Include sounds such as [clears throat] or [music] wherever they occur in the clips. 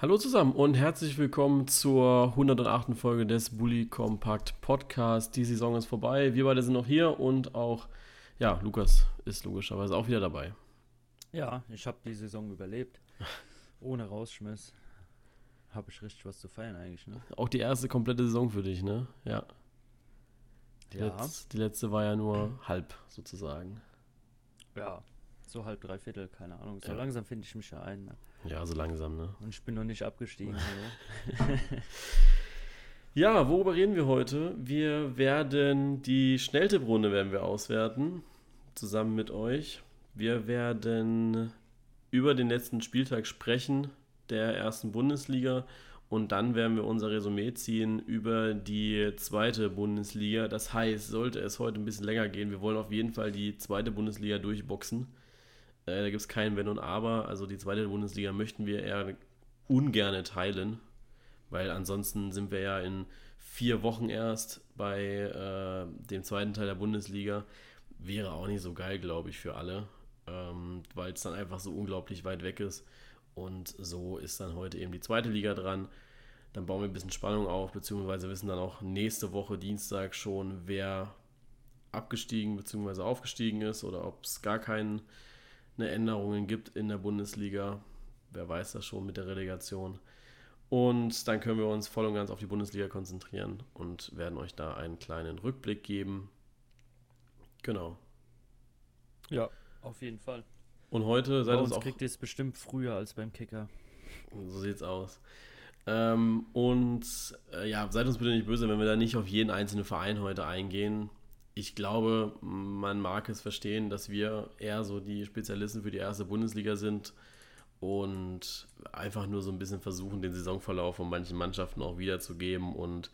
Hallo zusammen und herzlich willkommen zur 108. Folge des Bully Compact Podcast. Die Saison ist vorbei, wir beide sind noch hier und auch, ja, Lukas ist logischerweise auch wieder dabei. Ja, ich habe die Saison überlebt. [laughs] Ohne Rausschmiss. Habe ich richtig was zu feiern eigentlich, ne? Auch die erste komplette Saison für dich, ne? Ja. Die, Ja. Letz, die letzte war ja nur halb sozusagen. Ja. So halb, dreiviertel, keine Ahnung. So Ja. langsam finde ich mich ja ein. Ne? Ja, so langsam, ne? Und ich bin noch nicht abgestiegen. [laughs] Ja, worüber reden wir heute? Wir werden die Schnelltipprunde werden wir auswerten, zusammen mit euch. Wir werden über den letzten Spieltag sprechen der ersten Bundesliga und dann werden wir unser Resümee ziehen über die zweite Bundesliga. Das heißt, sollte es heute ein bisschen länger gehen, wir wollen auf jeden Fall die zweite Bundesliga durchboxen. Äh, da gibt es kein Wenn und Aber. Also die zweite Bundesliga möchten wir eher ungerne teilen, weil ansonsten sind wir ja in vier Wochen erst bei äh, dem zweiten Teil der Bundesliga. Wäre auch nicht so geil, glaube ich, für alle, ähm, weil es dann einfach so unglaublich weit weg ist. Und so ist dann heute eben die zweite Liga dran. Dann bauen wir ein bisschen Spannung auf, beziehungsweise wissen dann auch nächste Woche Dienstag schon, wer abgestiegen bzw. aufgestiegen ist oder ob es gar keine Änderungen gibt in der Bundesliga. Wer weiß das schon mit der Relegation. Und dann können wir uns voll und ganz auf die Bundesliga konzentrieren und werden euch da einen kleinen Rückblick geben. Genau. ja, auf jeden Fall. Und heute Bei seid uns uns auch. kriegt ihr es bestimmt früher als beim Kicker. So sieht's aus. Ähm, und äh, ja, seid uns bitte nicht böse, wenn wir da nicht auf jeden einzelnen Verein heute eingehen. Ich glaube, man mag es verstehen, dass wir eher so die Spezialisten für die erste Bundesliga sind und einfach nur so ein bisschen versuchen, den Saisonverlauf von manchen Mannschaften auch wiederzugeben. Und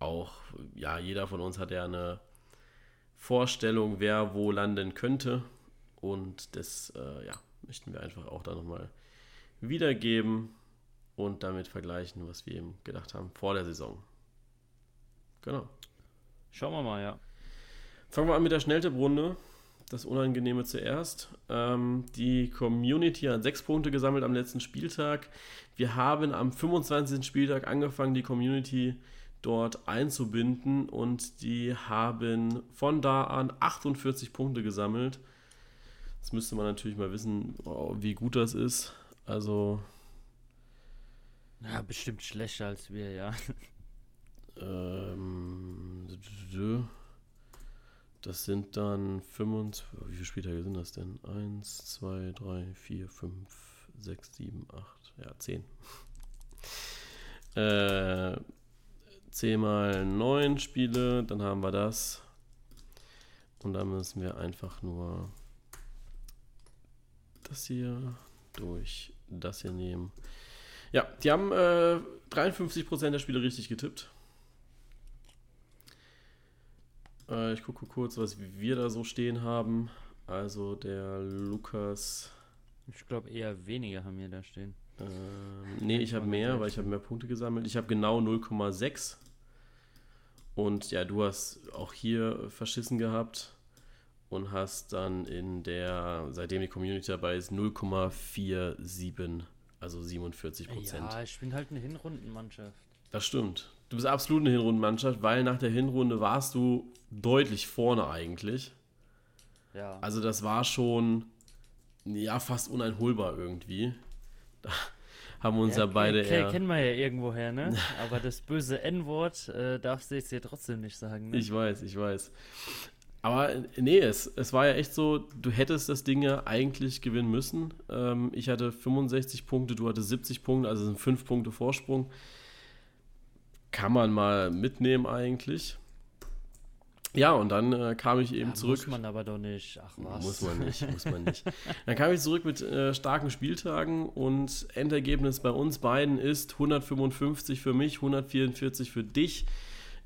auch, ja, jeder von uns hat ja eine Vorstellung, wer wo landen könnte. Und das, äh, ja, möchten wir einfach auch da nochmal wiedergeben und damit vergleichen, was wir eben gedacht haben vor der Saison. Genau. Schauen wir mal, ja. Fangen wir an mit der Schnelltipprunde. Das Unangenehme zuerst. Ähm, die Community hat sechs Punkte gesammelt am letzten Spieltag. Wir haben am 25. Spieltag angefangen, die Community dort einzubinden und die haben von da an 48 Punkte gesammelt. Jetzt müsste man natürlich mal wissen, oh, wie gut das ist. Also Ja, bestimmt schlechter als wir, ja. Ähm, das sind dann 25. Wie viele Spieltage sind das denn? 1, 2, 3, 4, 5, 6, 7, 8. Ja, 10. [laughs] Äh, 10 mal 9 Spiele, dann haben wir das. Und dann müssen wir einfach nur das hier durch das hier nehmen. Ja, die haben äh, 53% der Spiele richtig getippt. Äh, ich gucke kurz, was wir da so stehen haben. Also der Lukas. Ich glaube eher weniger haben wir da stehen. Ähm, nee, ich habe mehr, weil ich habe mehr Punkte gesammelt. Ich habe genau 0,6. Und ja, du hast auch hier verschissen gehabt und hast dann in der, seitdem die Community dabei ist, 0,47, also 47 Prozent. Ja, ich bin halt eine Hinrundenmannschaft. Das stimmt. Du bist absolut eine Hinrundenmannschaft, weil nach der Hinrunde warst du deutlich vorne eigentlich. Ja. Also das war schon ja fast uneinholbar irgendwie. Da haben wir uns ja, beide ke- eher. Kennen wir ja irgendwoher, ne? [laughs] Aber das böse N-Wort äh, darfst du jetzt hier trotzdem nicht sagen, ne? Ich weiß, ich weiß. Aber nee, es, es war ja echt so, du hättest das Ding ja eigentlich gewinnen müssen. Ähm, ich hatte 65 Punkte, du hattest 70 Punkte, also sind 5 Punkte Vorsprung. Kann man mal mitnehmen eigentlich. Ja, und dann äh, kam ich eben ja, zurück. Muss man aber doch nicht. Ach was. Muss man nicht, [laughs] muss man nicht. Dann kam ich zurück mit äh, starken Spieltagen und Endergebnis bei uns beiden ist 155 für mich, 144 für dich.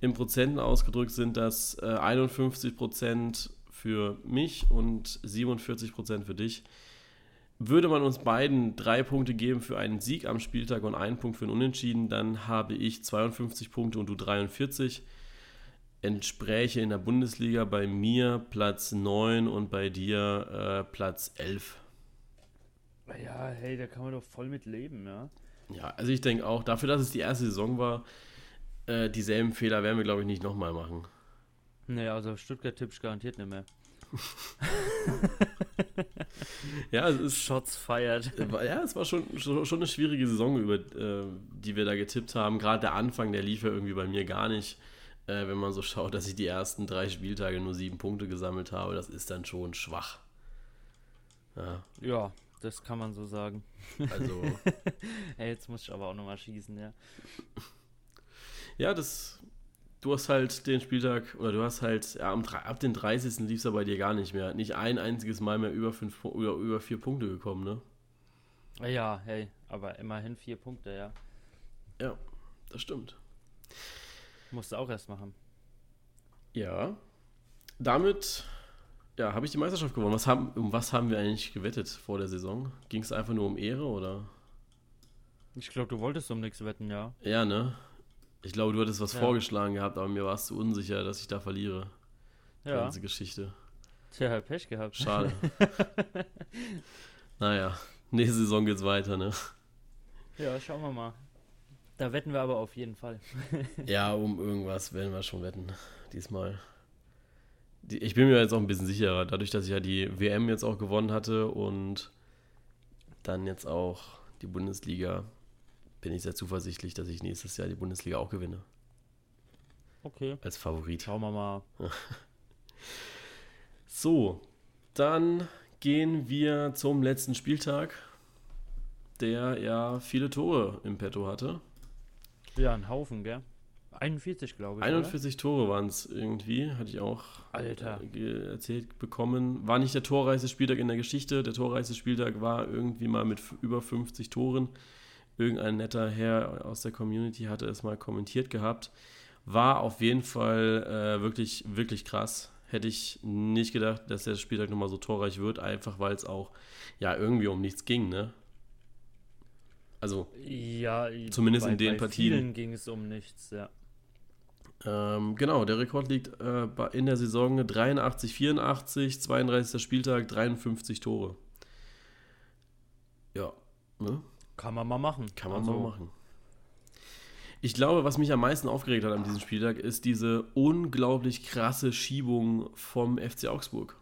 In Prozenten ausgedrückt sind das äh, 51 Prozent für mich und 47 Prozent für dich. Würde man uns beiden drei Punkte geben für einen Sieg am Spieltag und einen Punkt für einen Unentschieden, dann habe ich 52 Punkte und du 43 entspräche in der Bundesliga bei mir Platz 9 und bei dir äh, Platz 11. Ja, hey, da kann man doch voll mit leben, ja. Ja, also ich denke auch, dafür, dass es die erste Saison war, äh, dieselben Fehler werden wir, glaube ich, nicht nochmal machen. Nee, also Stuttgart tippst garantiert nicht mehr. [laughs] ja, es ist. Shots feiert. Ja, es war schon, schon eine schwierige Saison, über äh, die wir da getippt haben. Gerade der Anfang, der lief ja irgendwie bei mir gar nicht. Äh, wenn man so schaut, dass ich die ersten drei Spieltage nur sieben Punkte gesammelt habe, das ist dann schon schwach. Ja, ja das kann man so sagen. Also. [laughs] hey, jetzt muss ich aber auch nochmal schießen, ja. Ja, das du hast halt den Spieltag, oder du hast halt, ja, ab den 30. lief es ja bei dir gar nicht mehr. Nicht ein einziges Mal mehr über, fünf, über, über vier Punkte gekommen, ne? Ja, hey, aber immerhin vier Punkte, ja. Ja, das stimmt. Musst du auch erst machen. Ja. Damit, ja, habe ich die Meisterschaft gewonnen. Was haben, um was haben wir eigentlich gewettet vor der Saison? Ging es einfach nur um Ehre, oder? Ich glaube, du wolltest um nichts wetten, ja. Ja, ne? Ich glaube, du hattest was ja. vorgeschlagen gehabt, aber mir warst du unsicher, dass ich da verliere. Die ja. ganze Geschichte. Tja, Pech gehabt. Schade. [laughs] naja, nächste Saison geht's weiter, ne? Ja, schauen wir mal. Da wetten wir aber auf jeden Fall. [laughs] ja, um irgendwas werden wir schon wetten. Diesmal. ich bin mir jetzt auch ein bisschen sicherer, dadurch, dass ich ja die WM jetzt auch gewonnen hatte und dann jetzt auch die Bundesliga bin ich sehr zuversichtlich, dass ich nächstes Jahr die Bundesliga auch gewinne. Okay. Als Favorit. Schauen wir mal. [laughs] so, dann gehen wir zum letzten Spieltag, der ja viele Tore im Petto hatte. Ja, ein Haufen, gell? 41, glaube ich. 41 oder? Tore waren es irgendwie, hatte ich auch Alter. Äh, erzählt bekommen. War nicht der torreichste Spieltag in der Geschichte. Der torreichste Spieltag war irgendwie mal mit über 50 Toren irgendein netter Herr aus der Community hatte es mal kommentiert gehabt. War auf jeden Fall äh, wirklich, wirklich krass. Hätte ich nicht gedacht, dass der Spieltag nochmal so torreich wird, einfach weil es auch ja irgendwie um nichts ging, ne? Also, ja, zumindest bei, in den bei Partien. Vielen ging es um nichts, ja. Ähm, genau, der Rekord liegt äh, in der Saison 83, 84, 32. Spieltag, 53 Tore. Ja, ne? Kann man mal machen. Kann man also. mal machen. Ich glaube, was mich am meisten aufgeregt hat an diesem Spieltag, ist diese unglaublich krasse Schiebung vom FC Augsburg.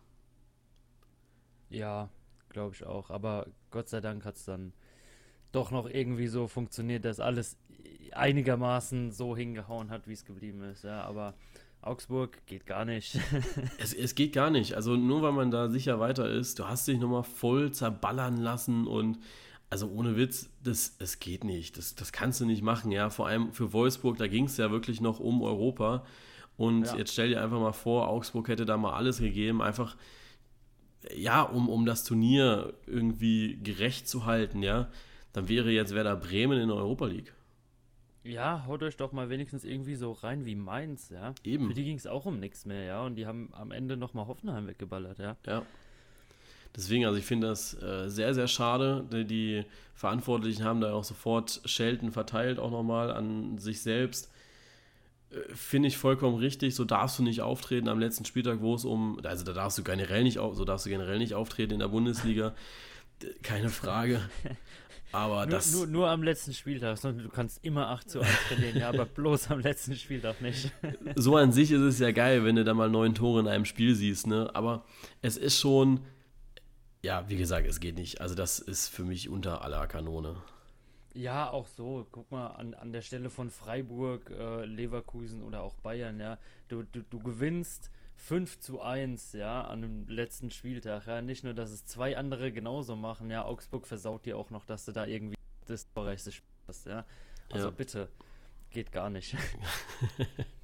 Ja, glaube ich auch. Aber Gott sei Dank hat es dann doch noch irgendwie so funktioniert, dass alles einigermaßen so hingehauen hat, wie es geblieben ist. Ja, aber Augsburg geht gar nicht. [laughs] es, es geht gar nicht. Also nur weil man da sicher weiter ist, du hast dich nochmal voll zerballern lassen und also ohne Witz, das, das geht nicht. Das, das kannst du nicht machen, ja. Vor allem für Wolfsburg, da ging es ja wirklich noch um Europa. Und ja. jetzt stell dir einfach mal vor, Augsburg hätte da mal alles gegeben, einfach, ja, um, um das Turnier irgendwie gerecht zu halten, ja. Dann wäre jetzt Werder Bremen in der Europa League. Ja, haut euch doch mal wenigstens irgendwie so rein wie Mainz, ja. Eben. Für die ging es auch um nichts mehr, ja. Und die haben am Ende nochmal Hoffenheim weggeballert, ja. Ja. Deswegen, also ich finde das äh, sehr, sehr schade. Die, die, Verantwortlichen haben da auch sofort Schelten verteilt, auch nochmal an sich selbst. Äh, finde ich vollkommen richtig. So darfst du nicht auftreten am letzten Spieltag, wo es um, also da darfst du generell nicht, so darfst du generell nicht auftreten in der Bundesliga. Keine Frage. Aber nur, das. Nur, nur, am letzten Spieltag, du kannst immer 8 zu 1 verlieren, ja, aber bloß am letzten Spieltag nicht. so an sich ist es ja geil, wenn du da mal neun Tore in einem Spiel siehst, ne? Aber es ist schon ja, wie gesagt, es geht nicht. Also das ist für mich unter aller Kanone. Ja, auch so. Guck mal, an, an der Stelle von Freiburg, äh, Leverkusen oder auch Bayern, ja. Du, du, du gewinnst 5 zu 1, ja, an dem letzten Spieltag. Ja. Nicht nur, dass es zwei andere genauso machen, ja. Augsburg versaut dir auch noch, dass du da irgendwie das torreichste Spiel hast, ja. Also ja. bitte, geht gar nicht. [laughs]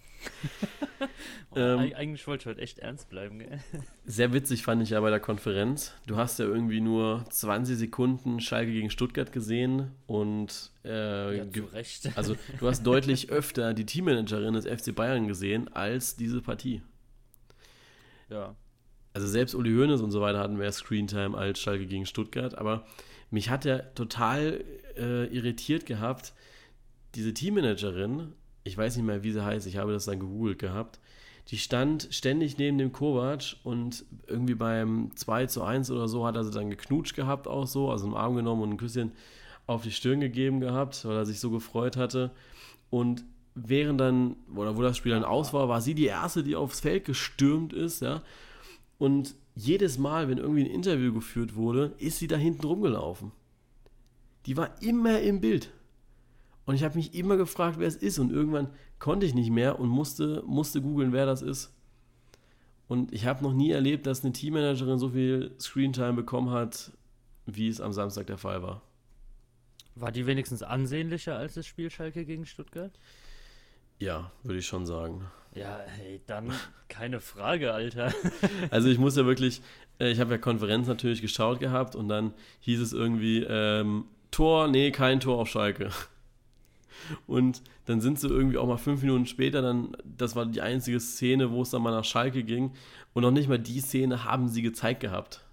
oh, [laughs] ähm, eigentlich wollte ich heute echt ernst bleiben. Gell? [laughs] Sehr witzig fand ich ja bei der Konferenz. Du hast ja irgendwie nur 20 Sekunden Schalke gegen Stuttgart gesehen und äh, ja, zu Recht. [laughs] also du hast deutlich öfter die Teammanagerin des FC Bayern gesehen als diese Partie. Ja. Also selbst Uli Hoeneß und so weiter hatten mehr Screentime als Schalke gegen Stuttgart, aber mich hat er total äh, irritiert gehabt, diese Teammanagerin ich weiß nicht mehr, wie sie heißt, ich habe das dann gegoogelt gehabt, Die stand ständig neben dem Kovac und irgendwie beim 2 zu 1 oder so hat er sie dann geknutscht gehabt auch so, also im Arm genommen und ein Küsschen auf die Stirn gegeben gehabt, weil er sich so gefreut hatte. Und während dann, oder wo das Spiel dann aus war, war sie die Erste, die aufs Feld gestürmt ist, ja. Und jedes Mal, wenn irgendwie ein Interview geführt wurde, ist sie da hinten rumgelaufen. Die war immer im Bild. Und ich habe mich immer gefragt, wer es ist. Und irgendwann konnte ich nicht mehr und musste, musste googeln, wer das ist. Und ich habe noch nie erlebt, dass eine Teammanagerin so viel Screentime bekommen hat, wie es am Samstag der Fall war. War die wenigstens ansehnlicher als das Spiel Schalke gegen Stuttgart? Ja, würde ich schon sagen. Ja, hey, dann keine Frage, Alter. [laughs] Also ich muss ja wirklich, äh, ich habe ja Konferenz natürlich geschaut gehabt und dann hieß es irgendwie, ähm, Tor, nee, kein Tor auf Schalke. Und dann sind sie irgendwie auch mal fünf Minuten später, dann, das war die einzige Szene, wo es dann mal nach Schalke ging. Und noch nicht mal die Szene haben sie gezeigt gehabt.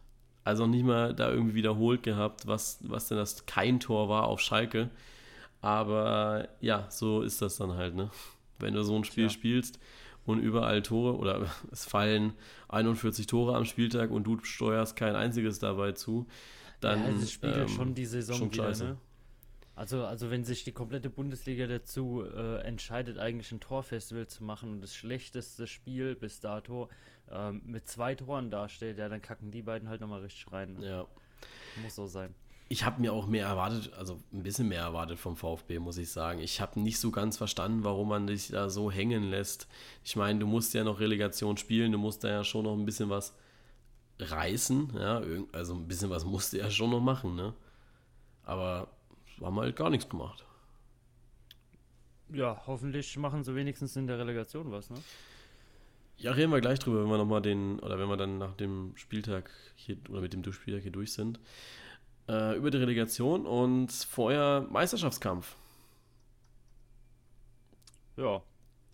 Also noch nicht mal da irgendwie wiederholt gehabt, was, was denn das kein Tor war auf Schalke. Aber ja, so ist das dann halt, ne? Wenn du so ein Spiel Tja. spielst und überall Tore oder [laughs] es fallen 41 Tore am Spieltag und du steuerst kein einziges dabei zu, dann. Ja, das spiegelt ähm, schon die Saison schon wieder, ne? Also, also wenn sich die komplette Bundesliga dazu äh, entscheidet, eigentlich ein Torfestival zu machen und das schlechteste Spiel bis dato ähm, mit zwei Toren dasteht, ja, dann kacken die beiden halt nochmal richtig rein. Ja. Muss so sein. Ich habe mir auch mehr erwartet, also ein bisschen mehr erwartet vom VfB, muss ich sagen. Ich habe nicht so ganz verstanden, warum man dich da so hängen lässt. Ich meine, du musst ja noch Relegation spielen, du musst da ja schon noch ein bisschen was reißen, ja, also ein bisschen was musst du ja schon noch machen, ne? Aber haben halt gar nichts gemacht. Ja, hoffentlich machen sie wenigstens in der Relegation was, ne? Ja, reden wir gleich drüber, wenn wir nochmal den, oder wenn wir dann nach dem Spieltag hier, oder mit dem Spieltag hier durch sind. Äh, über die Relegation und vorher Meisterschaftskampf. Ja.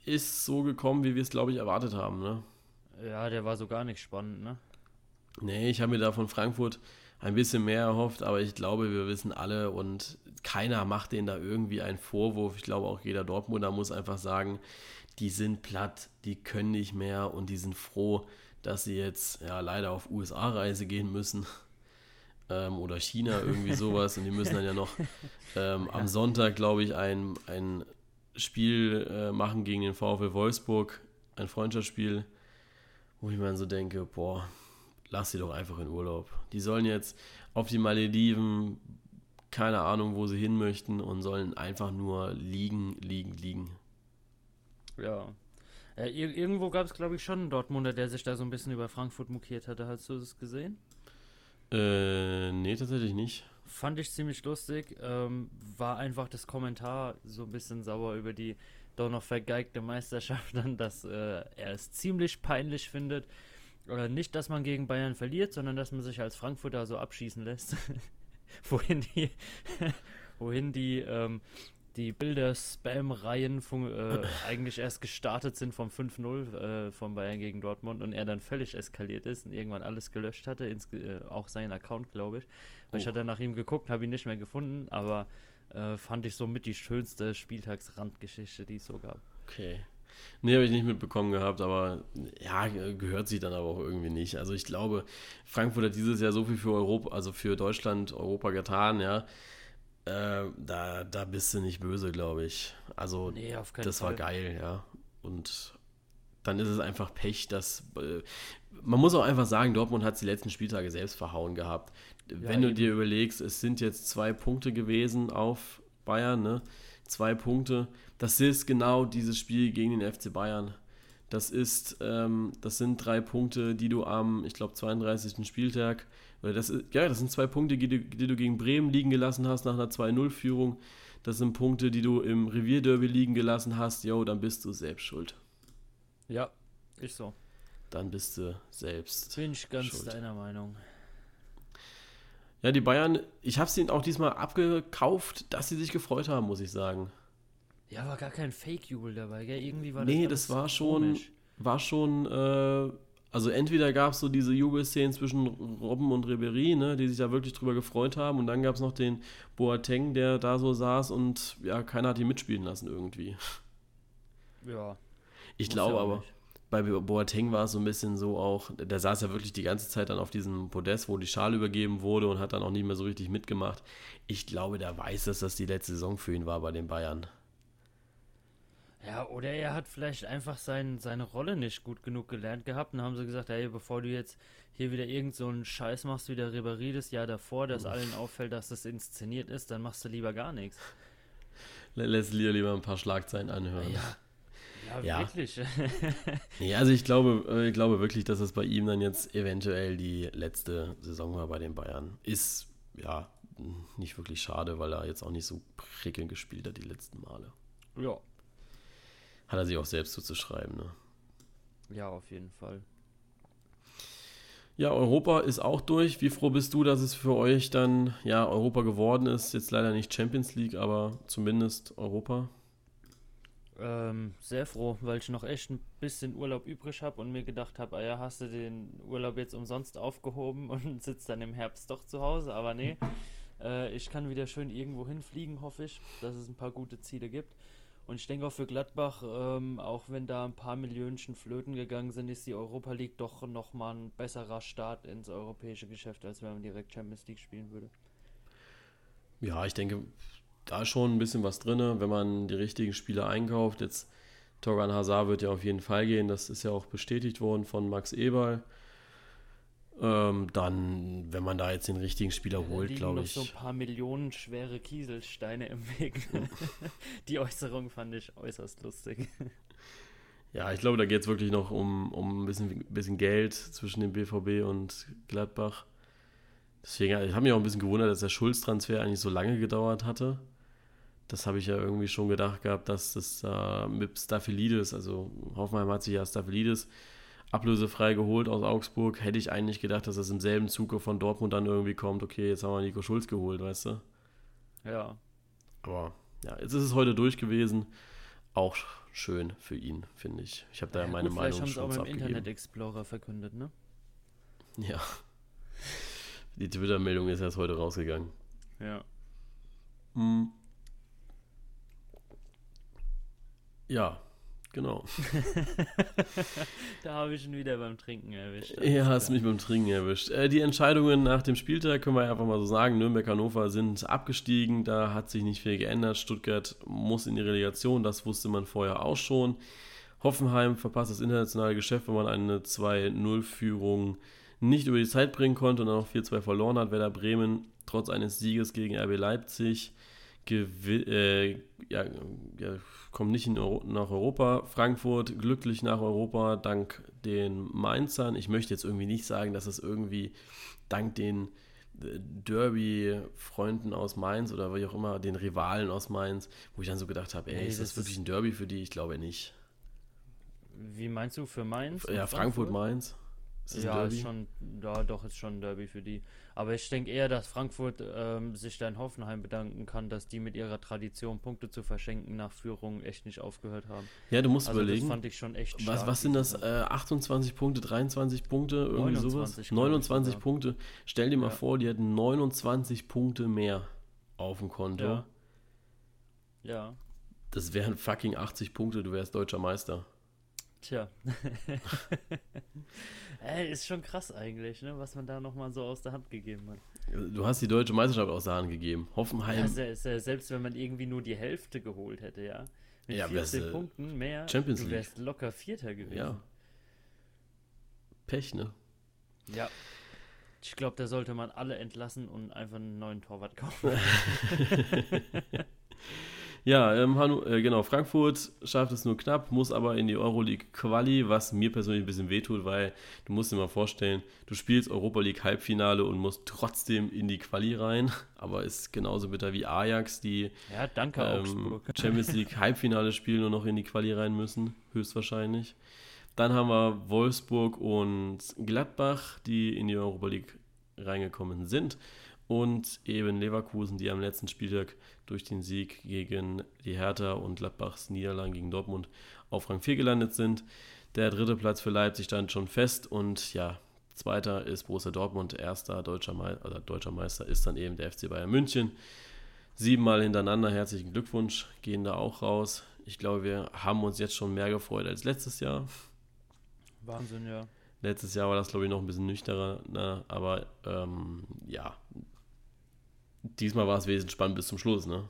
Ist so gekommen, wie wir es, glaube ich, erwartet haben, ne? Ja, der war so gar nicht spannend, ne? Nee, ich habe mir da von Frankfurt ein bisschen mehr erhofft, aber ich glaube, wir wissen alle und keiner macht denen da irgendwie einen Vorwurf. Ich glaube, auch jeder Dortmunder muss einfach sagen, die sind platt, die können nicht mehr und die sind froh, dass sie jetzt ja leider auf USA-Reise gehen müssen. Ähm, oder China, irgendwie [laughs] sowas. Und die müssen dann ja noch ähm, am Sonntag, glaube ich, ein, ein Spiel äh, machen gegen den VfL Wolfsburg, ein Freundschaftsspiel, wo ich mir so denke, boah, lass sie doch einfach in Urlaub. Die sollen jetzt auf die Malediven, keine Ahnung, wo sie hin möchten und sollen einfach nur liegen, liegen, liegen. Ja. Äh, irgendwo gab es, glaube ich, schon einen Dortmunder, der sich da so ein bisschen über Frankfurt mokiert hatte. Hast du das gesehen? Äh, nee, tatsächlich nicht. Fand ich ziemlich lustig. Ähm, war einfach das Kommentar so ein bisschen sauer über die doch noch vergeigte Meisterschaft, [laughs] dann, dass äh, er es ziemlich peinlich findet, oder nicht, dass man gegen Bayern verliert, sondern dass man sich als Frankfurter so abschießen lässt. [laughs] wohin die, [laughs] wohin die, ähm, die Bilder-Spam-Reihen äh, [clears throat] eigentlich erst gestartet sind vom 5-0 äh, von Bayern gegen Dortmund und er dann völlig eskaliert ist und irgendwann alles gelöscht hatte, ins, äh, auch seinen Account, glaube ich. Oh. Ich hatte nach ihm geguckt, habe ihn nicht mehr gefunden, aber äh, fand ich somit die schönste Spieltagsrandgeschichte, die es so gab. Okay. Nee, habe ich nicht mitbekommen gehabt, aber ja, gehört sich dann aber auch irgendwie nicht. Also ich glaube, Frankfurt hat dieses Jahr so viel für Europa, also für Deutschland, Europa getan, ja. Äh, da, da bist du nicht böse, glaube ich. Also nee, das Fall. war geil, ja. Und dann ist es einfach Pech, dass äh, man muss auch einfach sagen, Dortmund hat die letzten Spieltage selbst verhauen gehabt. Ja, Wenn du eben. dir überlegst, es sind jetzt zwei Punkte gewesen auf Bayern, ne? Zwei Punkte das ist genau dieses Spiel gegen den FC Bayern. Das ist, ähm, das sind drei Punkte, die du am, ich glaube, 32. Spieltag, oder das ist, ja, das sind zwei Punkte, die, die du gegen Bremen liegen gelassen hast nach einer 2-0-Führung. Das sind Punkte, die du im Revierderby liegen gelassen hast. Jo, dann bist du selbst schuld. Ja, ist so. Dann bist du selbst. Bin ich ganz schuld. deiner Meinung. Ja, die Bayern, ich habe es ihnen auch diesmal abgekauft, dass sie sich gefreut haben, muss ich sagen. Ja, war gar kein Fake-Jubel dabei, gell? Irgendwie war das Nee, das war schon, komisch. war schon, äh, also entweder gab es so diese Jubelszenen zwischen Robben und Ribery, ne, die sich da wirklich drüber gefreut haben, und dann gab es noch den Boateng, der da so saß und ja, keiner hat ihn mitspielen lassen irgendwie. Ja. Ich glaube aber, nicht. bei Boateng war es so ein bisschen so auch, der saß ja wirklich die ganze Zeit dann auf diesem Podest, wo die Schale übergeben wurde und hat dann auch nicht mehr so richtig mitgemacht. Ich glaube, der weiß, dass das die letzte Saison für ihn war bei den Bayern. Ja, oder er hat vielleicht einfach sein, seine Rolle nicht gut genug gelernt gehabt und haben sie gesagt, hey, bevor du jetzt hier wieder irgend so einen Scheiß machst wie der Ribéry das Jahr davor, dass allen auffällt, dass das inszeniert ist, dann machst du lieber gar nichts. Lässt lieber ein paar Schlagzeilen anhören. Ja, ja, ja. wirklich. [laughs] nee, also ich glaube, äh, ich glaube wirklich, dass es bei ihm dann jetzt eventuell die letzte Saison war bei den Bayern. Ist, ja, nicht wirklich schade, weil er jetzt auch nicht so prickelnd gespielt hat die letzten Male. Ja, hat er sich auch selbst zuzuschreiben. Ne? Ja, auf jeden Fall. Ja, Europa ist auch durch. Wie froh bist du, dass es für euch dann ja Europa geworden ist? Jetzt leider nicht Champions League, aber zumindest Europa. Ähm, sehr froh, weil ich noch echt ein bisschen Urlaub übrig habe und mir gedacht habe, ah ja, hast du den Urlaub jetzt umsonst aufgehoben und [laughs] sitzt dann im Herbst doch zu Hause, aber nee. [laughs] äh, ich kann wieder schön irgendwo hinfliegen, hoffe ich, dass es ein paar gute Ziele gibt. Und ich denke auch für Gladbach, ähm, auch wenn da ein paar Millionchen flöten gegangen sind, ist die Europa League doch nochmal ein besserer Start ins europäische Geschäft, als wenn man direkt Champions League spielen würde. Ja, ich denke, da ist schon ein bisschen was drin, wenn man die richtigen Spieler einkauft. Jetzt Torgan Hazard wird ja auf jeden Fall gehen, das ist ja auch bestätigt worden von Max Eberl. Ähm, dann, wenn man da jetzt den richtigen Spieler holt, glaube ich. noch so ein paar Millionen schwere Kieselsteine im Weg. Die Äußerung fand ich äußerst lustig. Ja, ich glaube, da geht es wirklich noch um, um ein bisschen, bisschen Geld zwischen dem BVB und Gladbach. Deswegen, ich habe mich auch ein bisschen gewundert, dass der Schulz-Transfer eigentlich so lange gedauert hatte. Das habe ich ja irgendwie schon gedacht gehabt, dass das äh, mit Staphylidis, also Hoffenheim hat sich ja Staphylidis ablösefrei geholt aus Augsburg, hätte ich eigentlich gedacht, dass das im selben Zuge von Dortmund dann irgendwie kommt, okay, jetzt haben wir Nico Schulz geholt, weißt du? Ja. Aber ja, jetzt ist es heute durch gewesen. Auch schön für ihn, finde ich. Ich habe da ja, meine gut, Meinung schon haben sie auch im Internet Explorer verkündet, ne? Ja. Die Twitter-Meldung ist erst heute rausgegangen. Ja. Hm. Ja, Genau. [laughs] da habe ich ihn wieder beim Trinken erwischt. Ja, hast mich beim Trinken erwischt. Äh, die Entscheidungen nach dem Spieltag können wir einfach mal so sagen. Nürnberg, Hannover sind abgestiegen. Da hat sich nicht viel geändert. Stuttgart muss in die Relegation. Das wusste man vorher auch schon. Hoffenheim verpasst das internationale Geschäft, wenn man eine 2-0-Führung nicht über die Zeit bringen konnte und dann noch 4-2 verloren hat. Werder Bremen trotz eines Sieges gegen RB Leipzig äh, ja, ja, kommt nicht Euro nach Europa. Frankfurt glücklich nach Europa dank den Mainzern. Ich möchte jetzt irgendwie nicht sagen, dass es irgendwie dank den äh, Derby-Freunden aus Mainz oder wie auch immer, den Rivalen aus Mainz, wo ich dann so gedacht habe, ey, nee, ist das, das wirklich ein Derby für die? Ich glaube nicht. Wie meinst du für Mainz? Ja, Frankfurt-Mainz. Ist ja, ist schon, ja, doch, ist schon ein Derby für die. Aber ich denke eher, dass Frankfurt ähm, sich da in Hoffenheim bedanken kann, dass die mit ihrer Tradition, Punkte zu verschenken nach Führung, echt nicht aufgehört haben. Ja, du musst also überlegen. Das fand ich schon echt Was, was sind das? Äh, 28 Punkte, 23 Punkte, irgendwie 29, sowas? 29 Punkte. Stell dir mal ja. vor, die hätten 29 Punkte mehr auf dem Konto. Ja. ja. Das wären fucking 80 Punkte, du wärst deutscher Meister. Tja. [laughs] Ey, ist schon krass eigentlich, ne, was man da nochmal so aus der Hand gegeben hat. Du hast die deutsche Meisterschaft aus der Hand gegeben. Hoffenheim. Ja, selbst wenn man irgendwie nur die Hälfte geholt hätte, ja. Mit ja, 14 Punkten mehr, Champions League. du wärst locker Vierter gewesen. Ja. Pech, ne? Ja. Ich glaube, da sollte man alle entlassen und einfach einen neuen Torwart kaufen. [laughs] [laughs] Ja, ähm, Hanu, äh, genau, Frankfurt schafft es nur knapp, muss aber in die Euroleague Quali, was mir persönlich ein bisschen wehtut, weil du musst dir mal vorstellen, du spielst Europa League Halbfinale und musst trotzdem in die Quali rein, [laughs] aber ist genauso bitter wie Ajax, die ja, danke, ähm, [laughs] Champions League Halbfinale spielen und noch in die Quali rein müssen, höchstwahrscheinlich. Dann haben wir Wolfsburg und Gladbach, die in die Europa League reingekommen sind und eben Leverkusen, die am letzten Spieltag durch den Sieg gegen die Hertha und Gladbachs Niederlagen gegen Dortmund auf Rang 4 gelandet sind. Der dritte Platz für Leipzig stand schon fest und ja, zweiter ist Borussia Dortmund, erster deutscher, Me oder deutscher Meister ist dann eben der FC Bayern München. Siebenmal hintereinander, herzlichen Glückwunsch, gehen da auch raus. Ich glaube, wir haben uns jetzt schon mehr gefreut als letztes Jahr. Wahnsinn, ja. Letztes Jahr war das, glaube ich, noch ein bisschen nüchterner, ne? aber ähm, ja, diesmal war es wesentlich spannend bis zum Schluss, ne?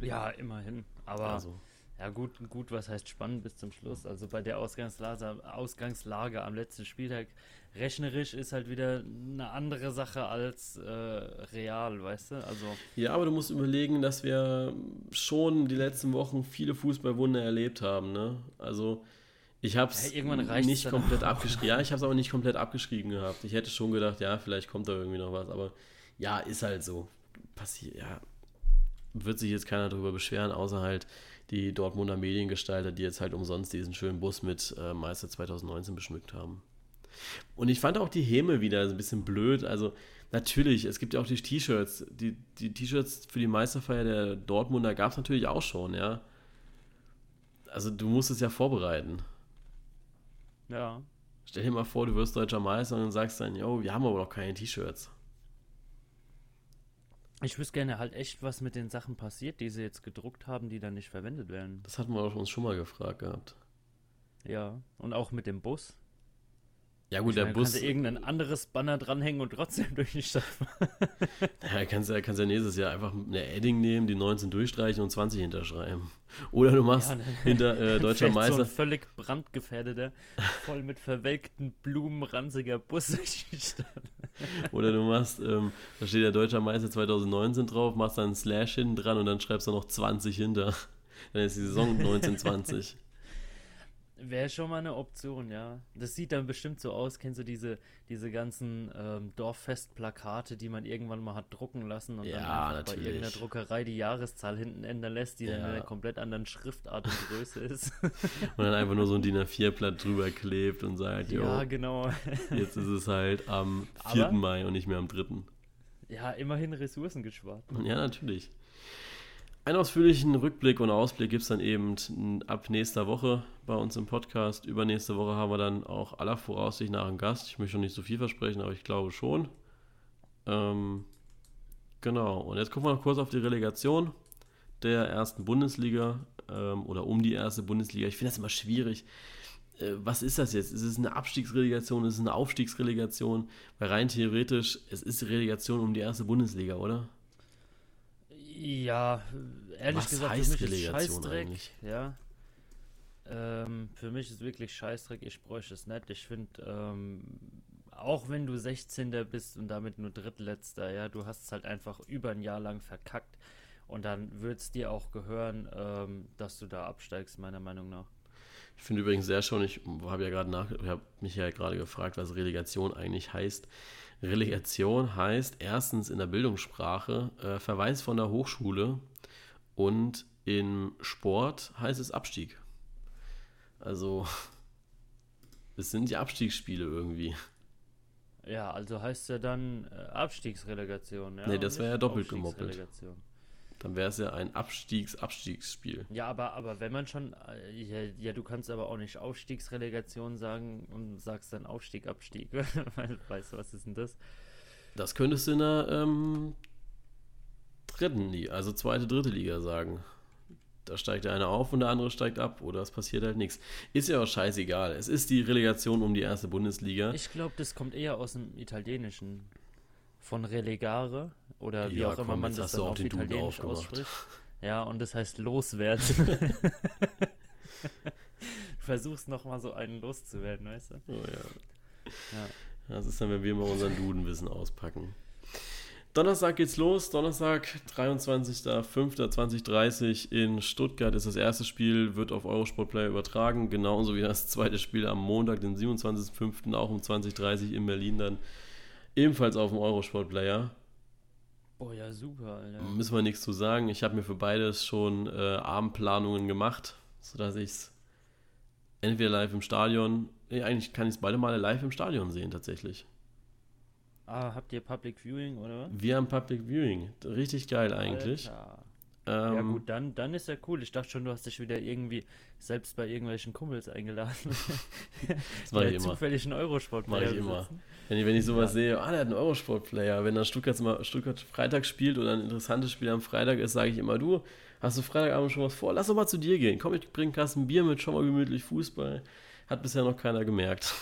Ja, immerhin. Aber also. ja, gut, gut, was heißt spannend bis zum Schluss? Also bei der Ausgangslage, Ausgangslage am letzten Spieltag, rechnerisch ist halt wieder eine andere Sache als äh, real, weißt du? Also. Ja, aber du musst überlegen, dass wir schon die letzten Wochen viele Fußballwunder erlebt haben, ne? Also. Ich habe es ja, nicht komplett abgeschrieben. Ja, ich habe es aber nicht komplett abgeschrieben gehabt. Ich hätte schon gedacht, ja, vielleicht kommt da irgendwie noch was. Aber ja, ist halt so. Passiert, ja, wird sich jetzt keiner darüber beschweren, außer halt die Dortmunder Mediengestalter, die jetzt halt umsonst diesen schönen Bus mit äh, Meister 2019 beschmückt haben. Und ich fand auch die Häme wieder ein bisschen blöd. Also natürlich, es gibt ja auch die T-Shirts. Die, die T-Shirts für die Meisterfeier der Dortmunder gab es natürlich auch schon, ja. Also du musst es ja vorbereiten. Ja. Stell dir mal vor, du wirst deutscher Meister und dann sagst dann, yo, wir haben aber noch keine T-Shirts. Ich wüsste gerne halt echt, was mit den Sachen passiert, die sie jetzt gedruckt haben, die dann nicht verwendet werden. Das hatten wir uns schon mal gefragt gehabt. Ja, und auch mit dem Bus. Ja gut, ich der meine, Bus. Kannst du irgendein anderes Banner dranhängen und trotzdem [laughs] durch die Stadt fahren? ja, kannst ja, kannst ja nächstes Jahr einfach eine Edding nehmen, die 19 durchstreichen und 20 hinterschreiben. Oder du machst ja, ne, hinter äh, [laughs] deutscher Meister. So ein völlig brandgefährdeter, voll mit verwelkten Blumen ranziger Bus [laughs] durch die Stadt. Oder du machst, ähm, da steht der deutscher Meister 2019 drauf, machst dann einen Slash hinten dran und dann schreibst du noch 20 hinter. Dann ist die Saison 1920. Wäre schon mal eine Option, ja. Das sieht dann bestimmt so aus. Kennst du diese, diese ganzen ähm, Dorffestplakate, die man irgendwann mal hat drucken lassen und ja, dann einfach natürlich. bei irgendeiner Druckerei die Jahreszahl hinten ändern lässt, die ja. dann in einer komplett anderen Schriftart und Größe ist. [laughs] und dann einfach nur so ein DIN A4-Blatt drüber klebt und sagt, ja, genau. jetzt ist es halt am 4. [laughs] Aber, Mai und nicht mehr am 3. Ja, immerhin Ressourcen gespart. Ja, natürlich. Einen ausführlichen Rückblick und Ausblick gibt es dann eben ab nächster Woche bei uns im Podcast. Übernächste Woche haben wir dann auch aller Voraussicht nach einen Gast. Ich möchte noch nicht so viel versprechen, aber ich glaube schon. Ähm, genau, und jetzt gucken wir noch kurz auf die Relegation der ersten Bundesliga ähm, oder um die erste Bundesliga. Ich finde das immer schwierig. Äh, was ist das jetzt? Ist es eine Abstiegsrelegation? Ist es eine Aufstiegsrelegation? Weil rein theoretisch, es ist die Relegation um die erste Bundesliga, oder? Ja, ehrlich Was gesagt, heißt für mich Relegation ist Scheißdreck. Eigentlich? Ja. Ähm, für mich ist wirklich Scheißdreck. Ich bräuchte es nicht. Ich finde, ähm, auch wenn du 16. bist und damit nur Drittletzter, ja, du hast es halt einfach über ein Jahr lang verkackt. Und dann wird es dir auch gehören, ähm, dass du da absteigst, meiner Meinung nach. Ich finde übrigens sehr schon, ich habe ja gerade nach, ich habe mich ja gerade gefragt, was Relegation eigentlich heißt. Relegation heißt erstens in der Bildungssprache äh, Verweis von der Hochschule und im Sport heißt es Abstieg. Also [laughs] es sind die Abstiegsspiele irgendwie. Ja, also heißt es ja dann äh, Abstiegsrelegation. Ja? Nee, das wäre ja doppelt gemoppelt. Dann wäre es ja ein Abstiegs-Abstiegsspiel. Ja, aber, aber wenn man schon, äh, ja, ja, du kannst aber auch nicht Aufstiegsrelegation sagen und sagst dann Aufstieg, Abstieg. [laughs] weißt du, was ist denn das? Das könntest du in der ähm, dritten Liga, also zweite, dritte Liga sagen. Da steigt der eine auf und der andere steigt ab oder es passiert halt nichts. Ist ja auch scheißegal. Es ist die Relegation um die erste Bundesliga. Ich glaube, das kommt eher aus dem Italienischen von Relegare oder wie ja, auch immer man das dann auf Italienisch ausspricht. Ja, und das heißt loswerden. [laughs] du versuchst nochmal so einen loszuwerden, weißt du? Oh ja. ja. Das ist dann, wenn wir mal unseren Dudenwissen auspacken. Donnerstag geht's los. Donnerstag, 23.05.2030 in Stuttgart ist das erste Spiel, wird auf Eurosport Player übertragen, genauso wie das zweite Spiel am Montag, den 27.05. auch um 2030 in Berlin dann Ebenfalls auf dem Eurosport-Player. Oh ja, super, Alter. Müssen wir nichts zu sagen. Ich habe mir für beides schon äh, Abendplanungen gemacht, sodass ich es entweder live im Stadion, nee, eigentlich kann ich es beide Male live im Stadion sehen, tatsächlich. Ah, habt ihr Public Viewing, oder? Wir haben Public Viewing. Richtig geil eigentlich. Alter. Ähm, ja gut, dann, dann ist ja cool. Ich dachte schon, du hast dich wieder irgendwie selbst bei irgendwelchen Kumpels eingeladen. [laughs] das [laughs] mache ich immer. zufällig einen Eurosport Mache ich immer. Wenn ich, wenn ich sowas ja. sehe, ah, der hat einen Eurosport-Player. Wenn dann Stuttgart, mal, Stuttgart Freitag spielt oder ein interessantes Spiel am Freitag ist, sage ich immer, du, hast du Freitagabend schon was vor? Lass doch mal zu dir gehen. Komm, ich bringe Kasten Bier mit, schon mal gemütlich Fußball. Hat bisher noch keiner gemerkt.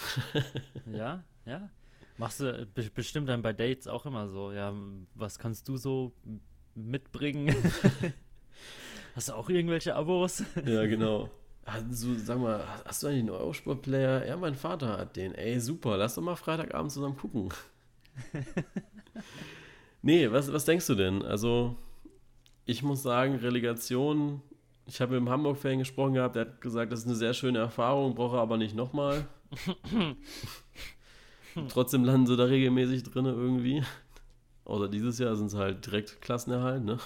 [laughs] ja, ja. Machst du bestimmt dann bei Dates auch immer so, ja, was kannst du so mitbringen? [laughs] Hast du auch irgendwelche Abos? ja, genau. Also, sag mal, hast du eigentlich einen Eurosport-Player? Ja, mein Vater hat den. Ey, super, lass doch mal Freitagabend zusammen gucken. [laughs] nee, was, was denkst du denn? Also, ich muss sagen, Relegation, ich habe mit dem Hamburg-Fan gesprochen gehabt, der hat gesagt, das ist eine sehr schöne Erfahrung, brauche er aber nicht nochmal. [laughs] Trotzdem landen sie da regelmäßig drin irgendwie. Außer dieses Jahr sind es halt direkt Klassenerhalt, ne?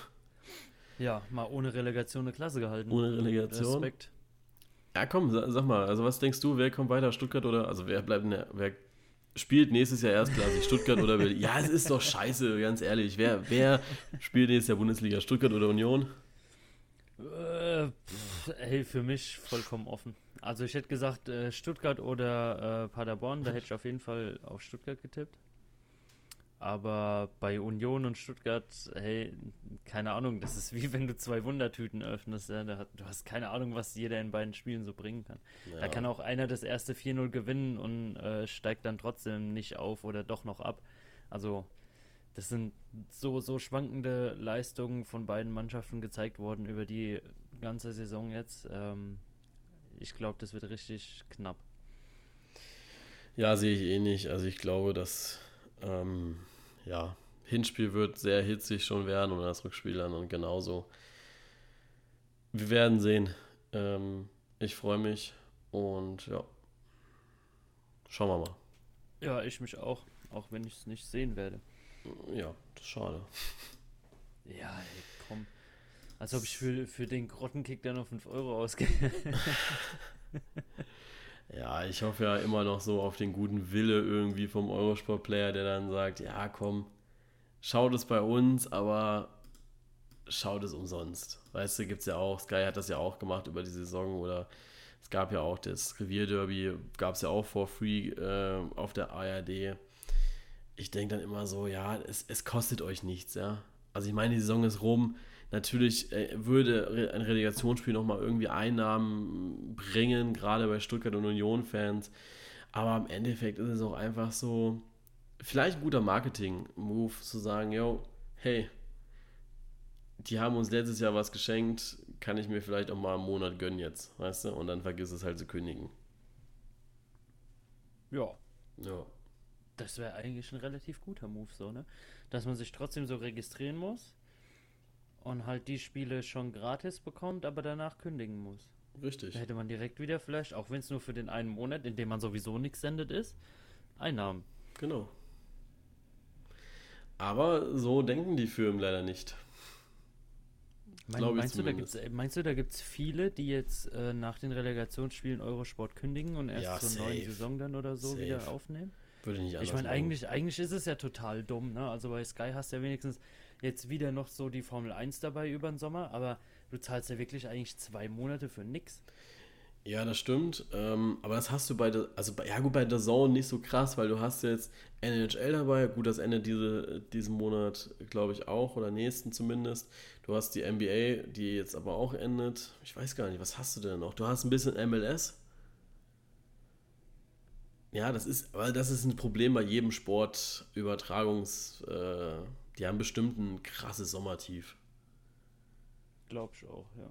Ja, mal ohne Relegation eine Klasse gehalten. Ohne Relegation. Respekt. Ja, komm, sag, mal, also was denkst du, wer kommt weiter, Stuttgart oder, also wer bleibt in der, wer spielt nächstes Jahr erstklassig, Stuttgart oder Berlin? Ja, es ist doch scheiße, ganz ehrlich. Wer, wer spielt nächstes Jahr Bundesliga, Stuttgart oder Union? Äh, pff, ey, für mich vollkommen offen. Also ich hätte gesagt äh, Stuttgart oder äh, Paderborn, da hätte ich auf jeden Fall auf Stuttgart getippt. Aber bei Union und Stuttgart, hey, keine Ahnung, das ist wie wenn du zwei Wundertüten öffnest. Ja? du hast keine Ahnung, was jeder in beiden Spielen so bringen kann. Ja. Da kann auch einer das erste 4-0 gewinnen und äh, steigt dann trotzdem nicht auf oder doch noch ab. Also, das sind so, so schwankende Leistungen von beiden Mannschaften gezeigt worden über die ganze Saison jetzt. Ähm, ich glaube, das wird richtig knapp. Ja, sehe ich eh nicht. Also ich glaube, dass ähm, ja, Hinspiel wird sehr hitzig schon werden und das Rückspiel dann und genauso. Wir werden sehen. Ähm, ich freue mich und ja, schauen wir mal. Ja, ich mich auch, auch wenn ich es nicht sehen werde. Ja, das ist schade. [laughs] Ja, ey, komm. Als ob ich für, für den Grottenkick dann noch 5 Euro ausgebe. [laughs] [laughs] Ja, ich hoffe ja immer noch so auf den guten Wille irgendwie vom Eurosport-Player, der dann sagt, ja komm, schaut es bei uns, aber schaut es umsonst. Weißt du, gibt es ja auch, Sky hat das ja auch gemacht über die Saison oder es gab ja auch das Revierderby, gab es ja auch for free äh, auf der ARD. Ich denke dann immer so, ja, es, es kostet euch nichts, ja. Also ich meine, die Saison ist rum, Natürlich äh, würde ein Relegationsspiel nochmal irgendwie Einnahmen bringen, gerade bei Stuttgart und Union-Fans. Aber im Endeffekt ist es auch einfach so, vielleicht ein guter Marketing-Move zu sagen, yo, hey, die haben uns letztes Jahr was geschenkt, kann ich mir vielleicht auch mal einen Monat gönnen jetzt, weißt du? Und dann vergiss es halt zu kündigen. Ja. Ja. Das wäre eigentlich ein relativ guter Move, so, ne? Dass man sich trotzdem so registrieren muss, und halt die Spiele schon gratis bekommt, aber danach kündigen muss. Richtig. Da hätte man direkt wieder vielleicht, auch wenn es nur für den einen Monat, in dem man sowieso nichts sendet ist, Einnahmen. Genau. Aber so denken die Firmen leider nicht. Mein, meinst, du, gibt's, meinst, du, da gibt es viele, die jetzt äh, nach den Relegationsspielen Eurosport kündigen und erst ja, zur safe. neuen Saison dann oder so safe. wieder aufnehmen? Würde nicht anders Ich meine, eigentlich, eigentlich ist es ja total dumm, ne? Also bei Sky hast du ja wenigstens jetzt wieder noch so die Formel 1 dabei über den Sommer, aber du zahlst ja wirklich eigentlich zwei Monate für nix. Ja, das stimmt. Ähm, aber das hast du bei der, also bei, ja gut, bei der Zone nicht so krass, weil du hast jetzt NHL dabei. Gut, das endet diese, diesen Monat, glaube ich, auch oder nächsten zumindest. Du hast die NBA, die jetzt aber auch endet. Ich weiß gar nicht, was hast du denn noch? Du hast ein bisschen MLS. Ja, das ist, aber das ist ein Problem bei jedem Sportübertragungs. Äh, die haben bestimmt ein krasses Sommertief. Glaub ich auch, ja.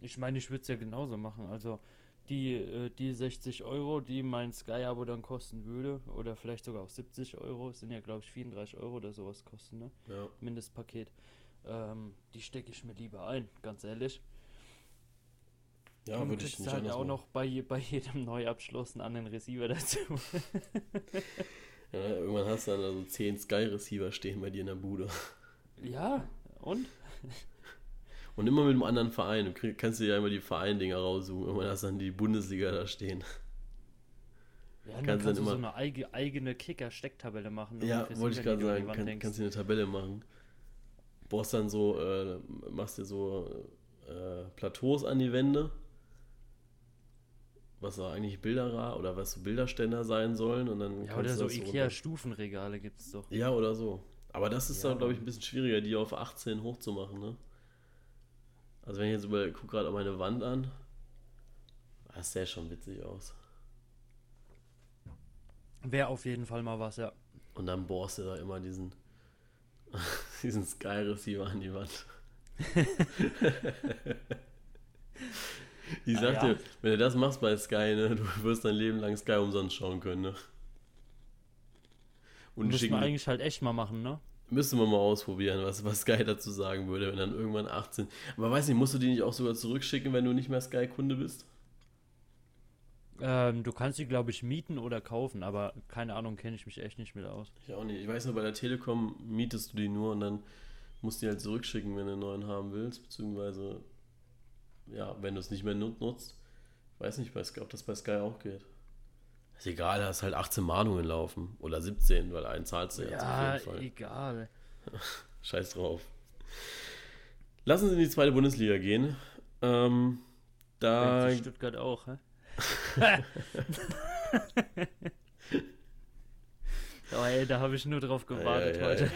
Ich meine, ich würde es ja genauso machen. Also die, äh, die 60 Euro, die mein Sky-Abo dann kosten würde, oder vielleicht sogar auch 70 Euro, sind ja glaube ich 34 Euro oder sowas kosten, ne? Ja. Mindestpaket. Ähm, die stecke ich mir lieber ein, ganz ehrlich. Ja, würde ich nicht halt auch noch bei, bei jedem Neuabschluss einen anderen Receiver dazu. [laughs] Ja, irgendwann hast du dann also 10 Sky-Receiver stehen bei dir in der Bude. Ja, und? Und immer mit einem anderen Verein. Du krieg, kannst dir ja immer die Verein-Dinger raussuchen. Irgendwann hast du dann die Bundesliga da stehen. Ja, dann kannst, kannst du immer, so eine eigene, eigene Kicker-Stecktabelle machen. Ja, wollte ich gerade sagen. Kann, kannst du eine Tabelle machen. Brauchst dann so, äh, machst dir so äh, Plateaus an die Wände was da eigentlich Bilderer oder was so Bilderständer sein sollen und dann ja oder so Ikea Stufenregale gibt es doch. Ja oder so. Aber das ist ja, dann glaube ich ein bisschen schwieriger die auf 18 hochzumachen ne? Also wenn ich jetzt über guck gerade meine Wand an. Das sähe schon witzig aus. Wäre auf jeden Fall mal was, ja. Und dann bohrst du da immer diesen, [laughs] diesen Sky Receiver an die Wand. [laughs] [laughs] ich sag Ah, ja. dir, wenn du das machst bei Sky, ne, du wirst dein Leben lang Sky umsonst schauen können, ne? Und Müssen schicken, wir eigentlich halt echt mal machen, ne? müsste man mal ausprobieren, was, was Sky dazu sagen würde, wenn dann irgendwann 18. Aber weiß nicht, musst du die nicht auch sogar zurückschicken, wenn du nicht mehr Sky-Kunde bist? Ähm, du kannst sie, glaube ich, mieten oder kaufen, aber keine Ahnung, kenne ich mich echt nicht mit aus. Ich auch nicht. Ich weiß nur, bei der Telekom mietest du die nur und dann musst du die halt zurückschicken, wenn du einen neuen haben willst, beziehungsweise, ja, wenn du es nicht mehr nut- nutzt. Ich weiß nicht, ob das bei Sky auch geht. Ist egal, da hast halt 18 Mahnungen laufen. Oder 17, weil einen zahlst du jetzt Ja, auf jeden Fall. egal. [laughs] Scheiß drauf. Lassen Sie in die zweite Bundesliga gehen. Ähm, da Denkt Stuttgart auch, hä? [laughs] [laughs] oh, ey, da habe ich nur drauf gewartet Ja, ja, heute.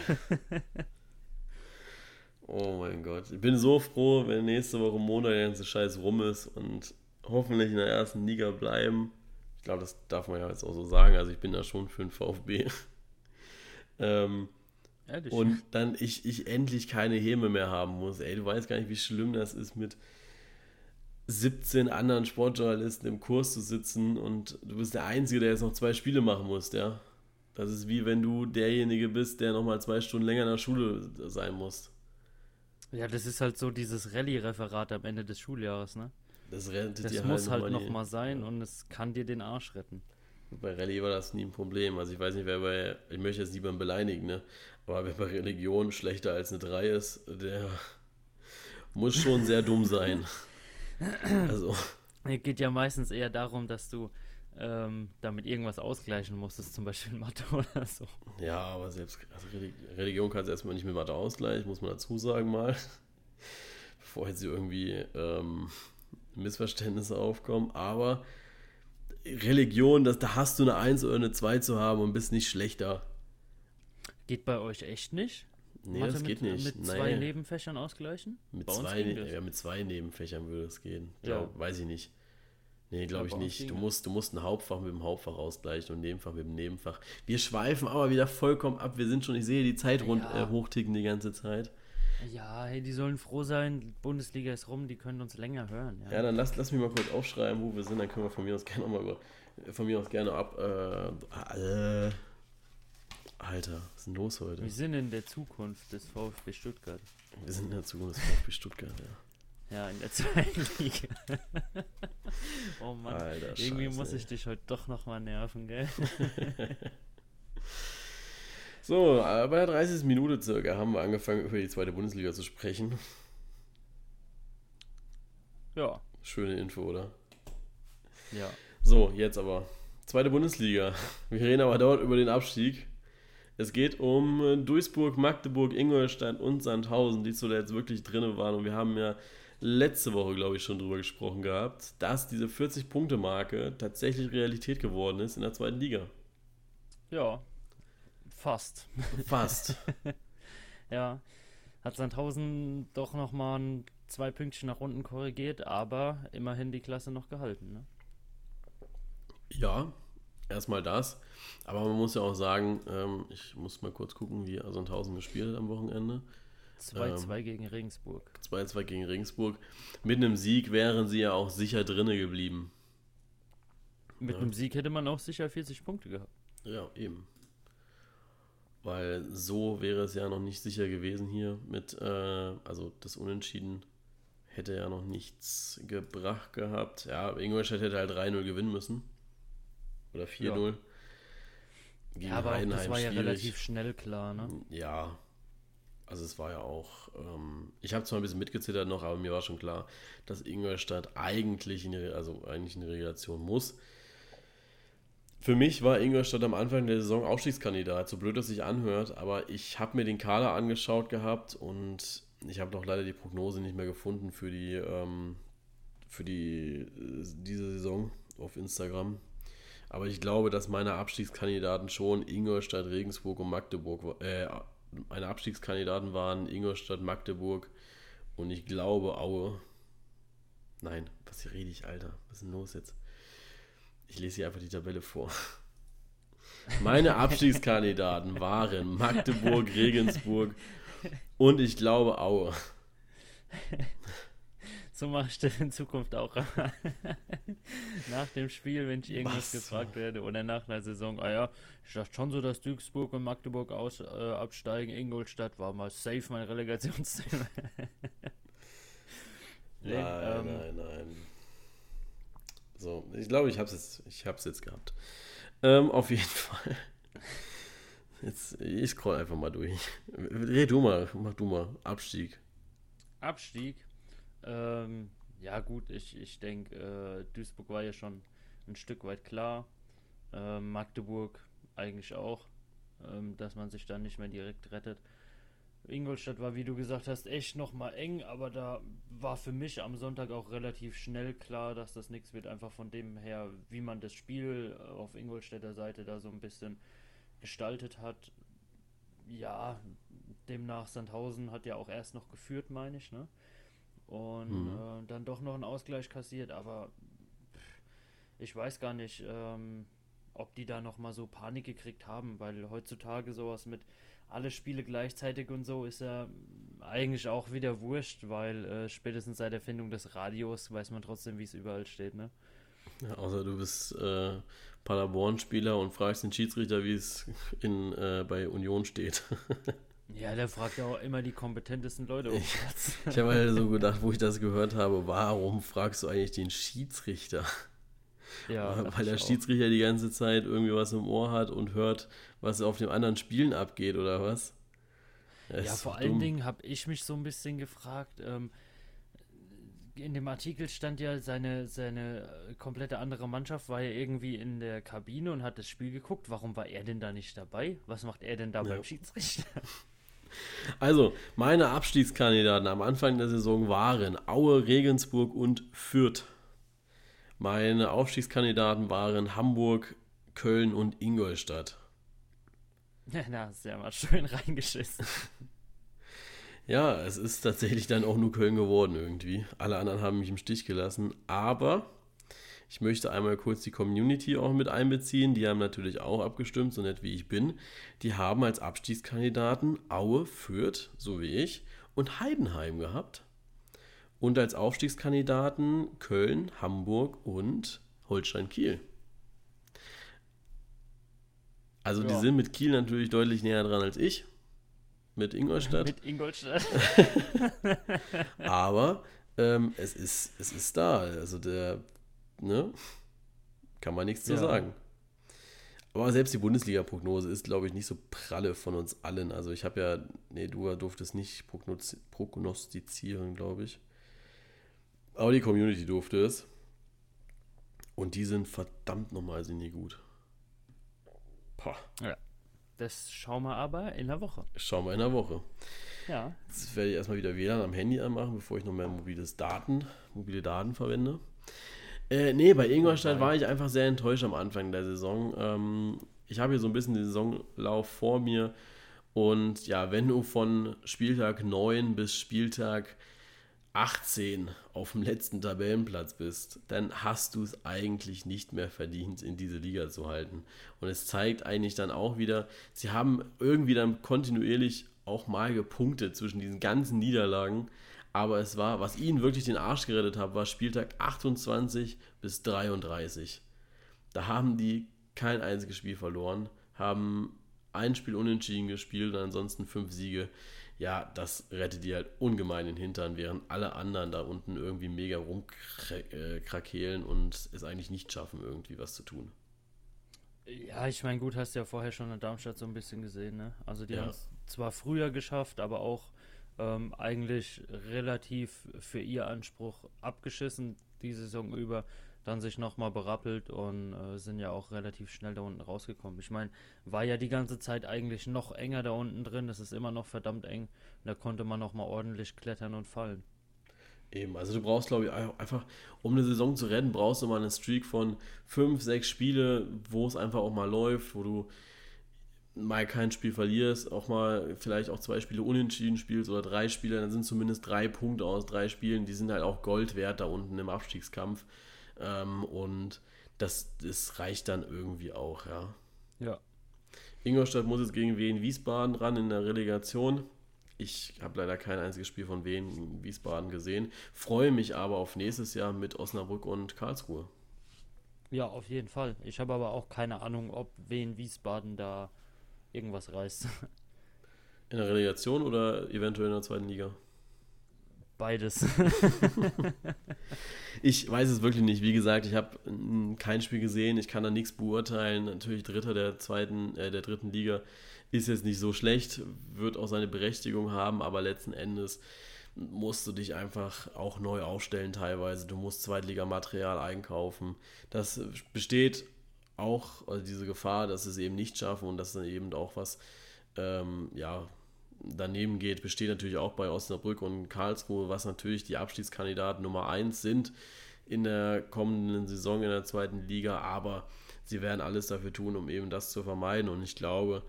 Oh mein Gott. Ich bin so froh, wenn nächste Woche Montag der ganze Scheiß rum ist und hoffentlich in der ersten Liga bleiben. Ich glaube, das darf man ja jetzt auch so sagen. Also ich bin da schon für den VfB. [laughs] ähm, Ehrlich. und dann ich, ich endlich keine Häme mehr haben muss. Ey, du weißt gar nicht, wie schlimm das ist, mit 17 anderen Sportjournalisten im Kurs zu sitzen und du bist der Einzige, der jetzt noch zwei Spiele machen muss, ja. Das ist wie wenn du derjenige bist, der nochmal zwei Stunden länger in der Schule sein muss. Ja, das ist halt so dieses Rallye-Referat am Ende des Schuljahres, ne? Das rettet Das dir muss halt nochmal sein und es kann dir den Arsch retten. Bei Rallye war das nie ein Problem. Also ich weiß nicht, wer bei, ich möchte jetzt niemanden beleidigen, ne? Aber wer bei Religion schlechter als eine 3 ist, der muss schon sehr dumm sein. [clears throat] Also, Es geht ja meistens eher darum, dass du ähm, damit irgendwas ausgleichen musstest, zum Beispiel [laughs] Mathe oder so. ja, aber selbst also Reli- Religion kannst du erstmal nicht mit Mathe ausgleichen, muss man dazu sagen mal. [laughs] Bevor jetzt irgendwie ähm, Missverständnisse aufkommen. Aber Religion, das, da hast du eine 1 oder eine 2 zu haben und bist nicht schlechter. Geht bei euch echt nicht? Nee, Mathe das geht mit, nicht. Mit zwei Nebenfächern ausgleichen? Mit zwei, das. ja, mit zwei Nebenfächern würde es gehen. Ja. Glaub, weiß ich nicht. Nee, glaube ich nicht. Du musst, du musst ein Hauptfach mit dem Hauptfach ausgleichen und ein Nebenfach mit dem Nebenfach. Wir schweifen aber wieder vollkommen ab. Wir sind schon, ich sehe die Zeit rund Ja. äh, hochticken die ganze Zeit. Ja, hey, die sollen froh sein, die Bundesliga ist rum, die können uns länger hören. Ja, Ja, dann lass, lass mich mal kurz aufschreiben, wo wir sind. Dann können wir von mir aus gerne mal über, von mir aus gerne ab. Äh, äh, Alter, was ist denn los heute? Wir sind in der Zukunft des VfB Stuttgart. Wir sind in der Zukunft des VfB Stuttgart, ja. Ja, in der [laughs] zweiten Liga. oh Mann, Alter, irgendwie Scheiße, muss ey. ich dich heute doch nochmal nerven, gell? [laughs] So, bei der 30. Minute circa haben wir angefangen, über die zweite Bundesliga zu sprechen. Ja, Schöne Info, oder? ja. So, jetzt aber. Zweite Bundesliga. Wir reden aber dort über den Abstieg. Es geht um Duisburg, Magdeburg, Ingolstadt und Sandhausen, die zuletzt wirklich drinne waren. Und wir haben ja letzte Woche, glaube ich, schon drüber gesprochen gehabt, dass diese 40-Punkte-Marke tatsächlich Realität geworden ist in der zweiten Liga. Ja, fast. Fast. [laughs] Ja, hat Sandhausen doch nochmal ein, zwei Pünktchen nach unten korrigiert, aber immerhin die Klasse noch gehalten. Ne? Ja, erstmal das. Aber man muss ja auch sagen, ähm, ich muss mal kurz gucken, wie Sandhausen gespielt hat am Wochenende. 2-2 gegen Regensburg. 2-2 gegen Regensburg. Mit einem Sieg wären sie ja auch sicher drinne geblieben. Mit Ja. einem Sieg hätte man auch sicher 40 Punkte gehabt. Ja, eben. Weil so wäre es ja noch nicht sicher gewesen hier mit, äh, also das Unentschieden hätte ja noch nichts gebracht gehabt. Ja, Ingolstadt hätte halt 3-0 gewinnen müssen. Oder 4-0. Gegen Ja, aber auch das war ja schwierig. relativ schnell klar, ne? Ja, also es war ja auch, ähm, ich habe zwar ein bisschen mitgezittert noch, aber mir war schon klar, dass Ingolstadt eigentlich in die, also eigentlich in die Relegation muss. Für mich war Ingolstadt am Anfang der Saison Aufstiegskandidat, so blöd es sich anhört, aber ich habe mir den Kader angeschaut gehabt und ich habe doch leider die Prognose nicht mehr gefunden für die, ähm, für die, äh, diese Saison auf Instagram. Aber ich glaube, dass meine Abstiegskandidaten schon Ingolstadt, Regensburg und Magdeburg, äh, meine Abstiegskandidaten waren Ingolstadt, Magdeburg und ich glaube Aue. Nein, was hier rede ich, Alter? Was ist denn los jetzt? Ich lese hier einfach die Tabelle vor. [laughs] Meine Abstiegskandidaten waren Magdeburg, Regensburg und ich glaube Aue. [laughs] So mache ich das in Zukunft auch. [laughs] nach dem Spiel, wenn ich irgendwas Was? gefragt werde oder nach einer Saison, ah ja, ich dachte schon so, dass Duisburg und Magdeburg aus, äh, absteigen. Ingolstadt war mal safe mein Relegationsthema. [laughs] nein, ähm, nein, nein. So, ich glaube, ich habe es jetzt, jetzt gehabt. Ähm, auf jeden [laughs] Fall. Jetzt, ich scroll einfach mal durch. Red du mal, mach du mal. Abstieg. Abstieg? Ähm, ja, gut, ich, ich denke, äh, Duisburg war ja schon ein Stück weit klar. Äh, Magdeburg eigentlich auch, ähm, dass man sich dann nicht mehr direkt rettet. Ingolstadt war, wie du gesagt hast, echt nochmal eng, aber da war für mich am Sonntag auch relativ schnell klar, dass das nichts wird, einfach von dem her, wie man das Spiel auf Ingolstädter Seite da so ein bisschen gestaltet hat. Ja, demnach Sandhausen hat ja auch erst noch geführt, meine ich, ne? Und mhm. äh, dann doch noch einen Ausgleich kassiert, aber ich weiß gar nicht, ähm, ob die da nochmal so Panik gekriegt haben, weil heutzutage sowas mit alle Spiele gleichzeitig und so ist ja eigentlich auch wieder wurscht, weil äh, spätestens seit der Erfindung des Radios weiß man trotzdem, wie es überall steht, ne? Ja, außer du bist äh, Paderborn-Spieler und fragst den Schiedsrichter, wie es in, äh, bei Union steht. [laughs] ja, der fragt ja auch immer die kompetentesten Leute. Um ich ich habe halt so gedacht, wo ich das gehört habe, warum fragst du eigentlich den Schiedsrichter? Ja, weil der Schiedsrichter die ganze Zeit irgendwie was im Ohr hat und hört, was auf den anderen Spielen abgeht oder was? Ja, ja vor allen Dingen habe ich mich so ein bisschen gefragt, ähm, in dem Artikel stand ja, seine, seine äh, komplette andere Mannschaft war ja irgendwie in der Kabine und hat das Spiel geguckt. Warum war er denn da nicht dabei? Was macht er denn da ja. beim Schiedsrichter? Also, meine Abstiegskandidaten am Anfang der Saison waren Aue, Regensburg und Fürth. Meine Aufstiegskandidaten waren Hamburg, Köln und Ingolstadt. Ja, da hast du ja mal schön reingeschissen. [laughs] Ja, es ist tatsächlich dann auch nur Köln geworden irgendwie. Alle anderen haben mich im Stich gelassen. Aber ich möchte einmal kurz die Community auch mit einbeziehen. Die haben natürlich auch abgestimmt, so nett wie ich bin. Die haben als Abstiegskandidaten Aue, Fürth, so wie ich, und Heidenheim gehabt. Und als Aufstiegskandidaten Köln, Hamburg und Holstein Kiel. Also ja. die sind mit Kiel natürlich deutlich näher dran als ich. Mit Ingolstadt. mit Ingolstadt. [laughs] Aber ähm, es, ist, es ist da. Also der, ne? Kann man nichts ja. zu sagen. Aber selbst die Bundesliga-Prognose ist, glaube ich, nicht so pralle von uns allen. Also ich habe ja, nee, du durftest nicht prognostizieren, glaube ich. Aber die Community durfte es. Und die sind verdammt nochmal sind die gut. Pah. Ja. Das schauen wir aber in der Woche. Schauen wir in der Woche. Ja. Jetzt werde ich erstmal wieder WLAN am Handy anmachen, bevor ich noch mehr mobiles Daten, mobile Daten verwende. Äh, nee, bei Ingolstadt war ich einfach sehr enttäuscht am Anfang der Saison. Ähm, ich habe hier so ein bisschen den Saisonlauf vor mir. Und ja, wenn du von Spieltag 9 bis Spieltag 18 auf dem letzten Tabellenplatz bist, dann hast du es eigentlich nicht mehr verdient, in diese Liga zu halten. Und es zeigt eigentlich dann auch wieder, sie haben irgendwie dann kontinuierlich auch mal gepunktet zwischen diesen ganzen Niederlagen. Aber es war, was ihnen wirklich den Arsch gerettet hat, war Spieltag 28 bis 33. Da haben die kein einziges Spiel verloren, haben ein Spiel unentschieden gespielt und ansonsten fünf Siege ja, das rettet die halt ungemein den Hintern, während alle anderen da unten irgendwie mega rumkrakehlen und es eigentlich nicht schaffen, irgendwie was zu tun. Ja, ich meine, gut, hast du ja vorher schon in Darmstadt so ein bisschen gesehen, ne? Also die ja. haben es zwar früher geschafft, aber auch ähm, eigentlich relativ für ihr Anspruch abgeschissen die Saison über dann sich nochmal berappelt und äh, sind ja auch relativ schnell da unten rausgekommen. Ich meine, war ja die ganze Zeit eigentlich noch enger da unten drin, das ist immer noch verdammt eng. Da konnte man nochmal ordentlich klettern und fallen. Eben, also du brauchst, glaube ich, einfach, um eine Saison zu retten, brauchst du mal eine Streak von fünf, sechs Spiele, wo es einfach auch mal läuft, wo du mal kein Spiel verlierst, auch mal vielleicht auch zwei Spiele unentschieden spielst oder drei Spiele, dann sind zumindest drei Punkte aus drei Spielen, die sind halt auch Gold wert da unten im Abstiegskampf. Ähm, und das, das reicht dann irgendwie auch, ja. Ja, Ingolstadt muss jetzt gegen Wien Wiesbaden ran in der Relegation. Ich habe leider kein einziges Spiel von Wien Wiesbaden gesehen. Freue mich aber auf nächstes Jahr mit Osnabrück und Karlsruhe. Ja, auf jeden Fall. Ich habe aber auch keine Ahnung, ob Wien Wiesbaden da irgendwas reißt. [laughs] In der Relegation oder eventuell in der zweiten Liga? Beides. [laughs] ich weiß es wirklich nicht. Wie gesagt, ich habe kein Spiel gesehen. Ich kann da nichts beurteilen. Natürlich Dritter der zweiten, äh, der dritten Liga ist jetzt nicht so schlecht, wird auch seine Berechtigung haben, aber letzten Endes musst du dich einfach auch neu aufstellen teilweise. Du musst Zweitligamaterial einkaufen. Das besteht auch, also diese Gefahr, dass sie es eben nicht schaffen und dass dann eben auch was ähm, ja, daneben geht, besteht natürlich auch bei Osnabrück und Karlsruhe, was natürlich die Abstiegskandidaten Nummer 1 sind in der kommenden Saison in der zweiten Liga, aber sie werden alles dafür tun, um eben das zu vermeiden und ich glaube,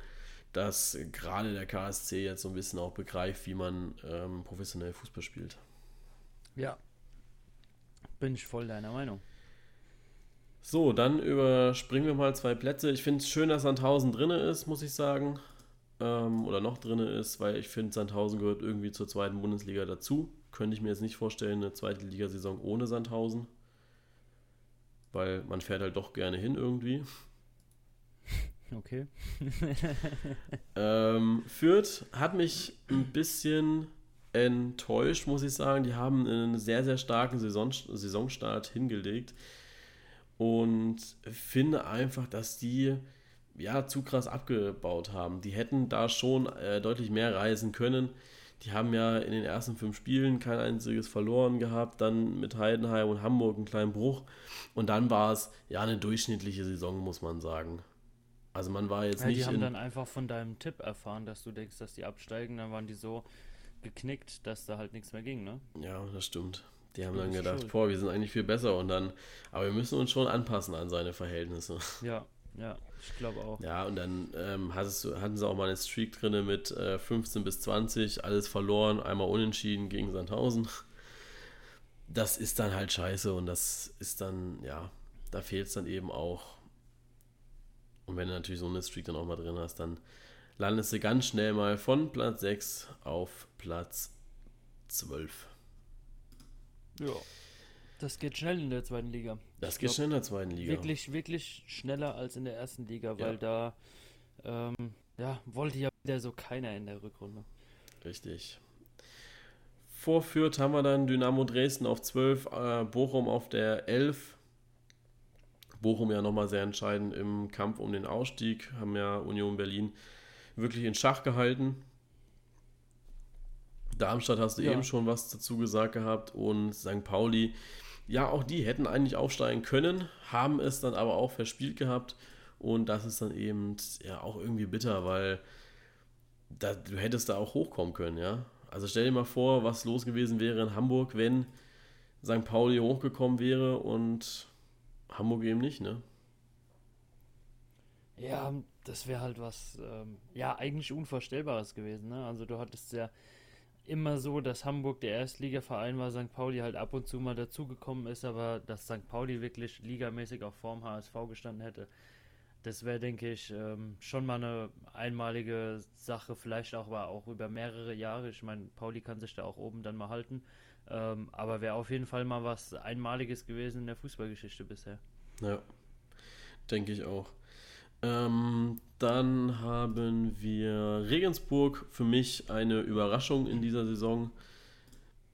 dass gerade der KSC jetzt so ein bisschen auch begreift, wie man ähm, professionell Fußball spielt. Ja, bin ich voll deiner Meinung. So, dann überspringen wir mal zwei Plätze. Ich finde es schön, dass Sandhausen drin ist, muss ich sagen ähm, oder noch drin ist, weil ich finde, Sandhausen gehört irgendwie zur zweiten Bundesliga dazu. Könnte ich mir jetzt nicht vorstellen, eine zweite Ligasaison ohne Sandhausen. Weil man fährt halt doch gerne hin irgendwie. [laughs] Okay. [laughs] ähm, Fürth hat mich ein bisschen enttäuscht, muss ich sagen. Die haben einen sehr, sehr starken Saison, Saisonstart hingelegt. Und finde einfach, dass die ja, zu krass abgebaut haben. Die hätten da schon äh, deutlich mehr reisen können. Die haben ja in den ersten fünf Spielen kein einziges verloren gehabt, dann mit Heidenheim und Hamburg einen kleinen Bruch. Und dann war es ja eine durchschnittliche Saison, muss man sagen. Also man war jetzt ja, nicht. Die haben dann einfach von deinem Tipp erfahren, dass du denkst, dass die absteigen. Dann waren die so geknickt, dass da halt nichts mehr ging, ne? Ja, das stimmt. Die haben dann gedacht, schuld. boah, wir sind eigentlich viel besser und dann, aber wir müssen uns schon anpassen an seine Verhältnisse. Ja, ja, ich glaube auch. Ja, und dann ähm, du, hatten sie auch mal eine Streak drin mit äh, 15 bis 20, alles verloren, einmal unentschieden gegen Sandhausen. Das ist dann halt scheiße und das ist dann, ja, da fehlt es dann eben auch. Und wenn du natürlich so eine Streak dann auch mal drin hast, dann landest du ganz schnell mal von Platz 6 auf Platz 12. Ja. Das geht schnell in der zweiten Liga. Das geht glaub, schnell in der zweiten Liga. Wirklich, wirklich schneller als in der ersten Liga, weil ja. da ähm, ja, wollte ja wieder so keiner in der Rückrunde. Richtig. Vorführt haben wir dann Dynamo Dresden auf 12, äh, Bochum auf der 11. Bochum ja nochmal sehr entscheidend im Kampf um den Ausstieg, haben ja Union Berlin wirklich in Schach gehalten. Darmstadt hast du ja. eben schon was dazu gesagt gehabt und St. Pauli ja, auch die hätten eigentlich aufsteigen können, haben es dann aber auch verspielt gehabt. Und das ist dann eben ja auch irgendwie bitter, weil da, du hättest da auch hochkommen können, ja. Also stell dir mal vor, was los gewesen wäre in Hamburg, wenn St. Pauli hochgekommen wäre und Hamburg eben nicht, ne? Ja, das wäre halt was, ähm, ja, eigentlich Unvorstellbares gewesen, ne? Also du hattest ja immer so, dass Hamburg der Erstligaverein war, St. Pauli halt ab und zu mal dazugekommen ist, aber dass St. Pauli wirklich ligamäßig auf Form HSV gestanden hätte, das wäre, denke ich, ähm, schon mal eine einmalige Sache, vielleicht auch, aber auch über mehrere Jahre. Ich meine, Pauli kann sich da auch oben dann mal halten, ähm, aber wäre auf jeden Fall mal was Einmaliges gewesen in der Fußballgeschichte bisher. Ja, denke ich auch. Ähm, dann haben wir Regensburg, für mich eine Überraschung in dieser Saison.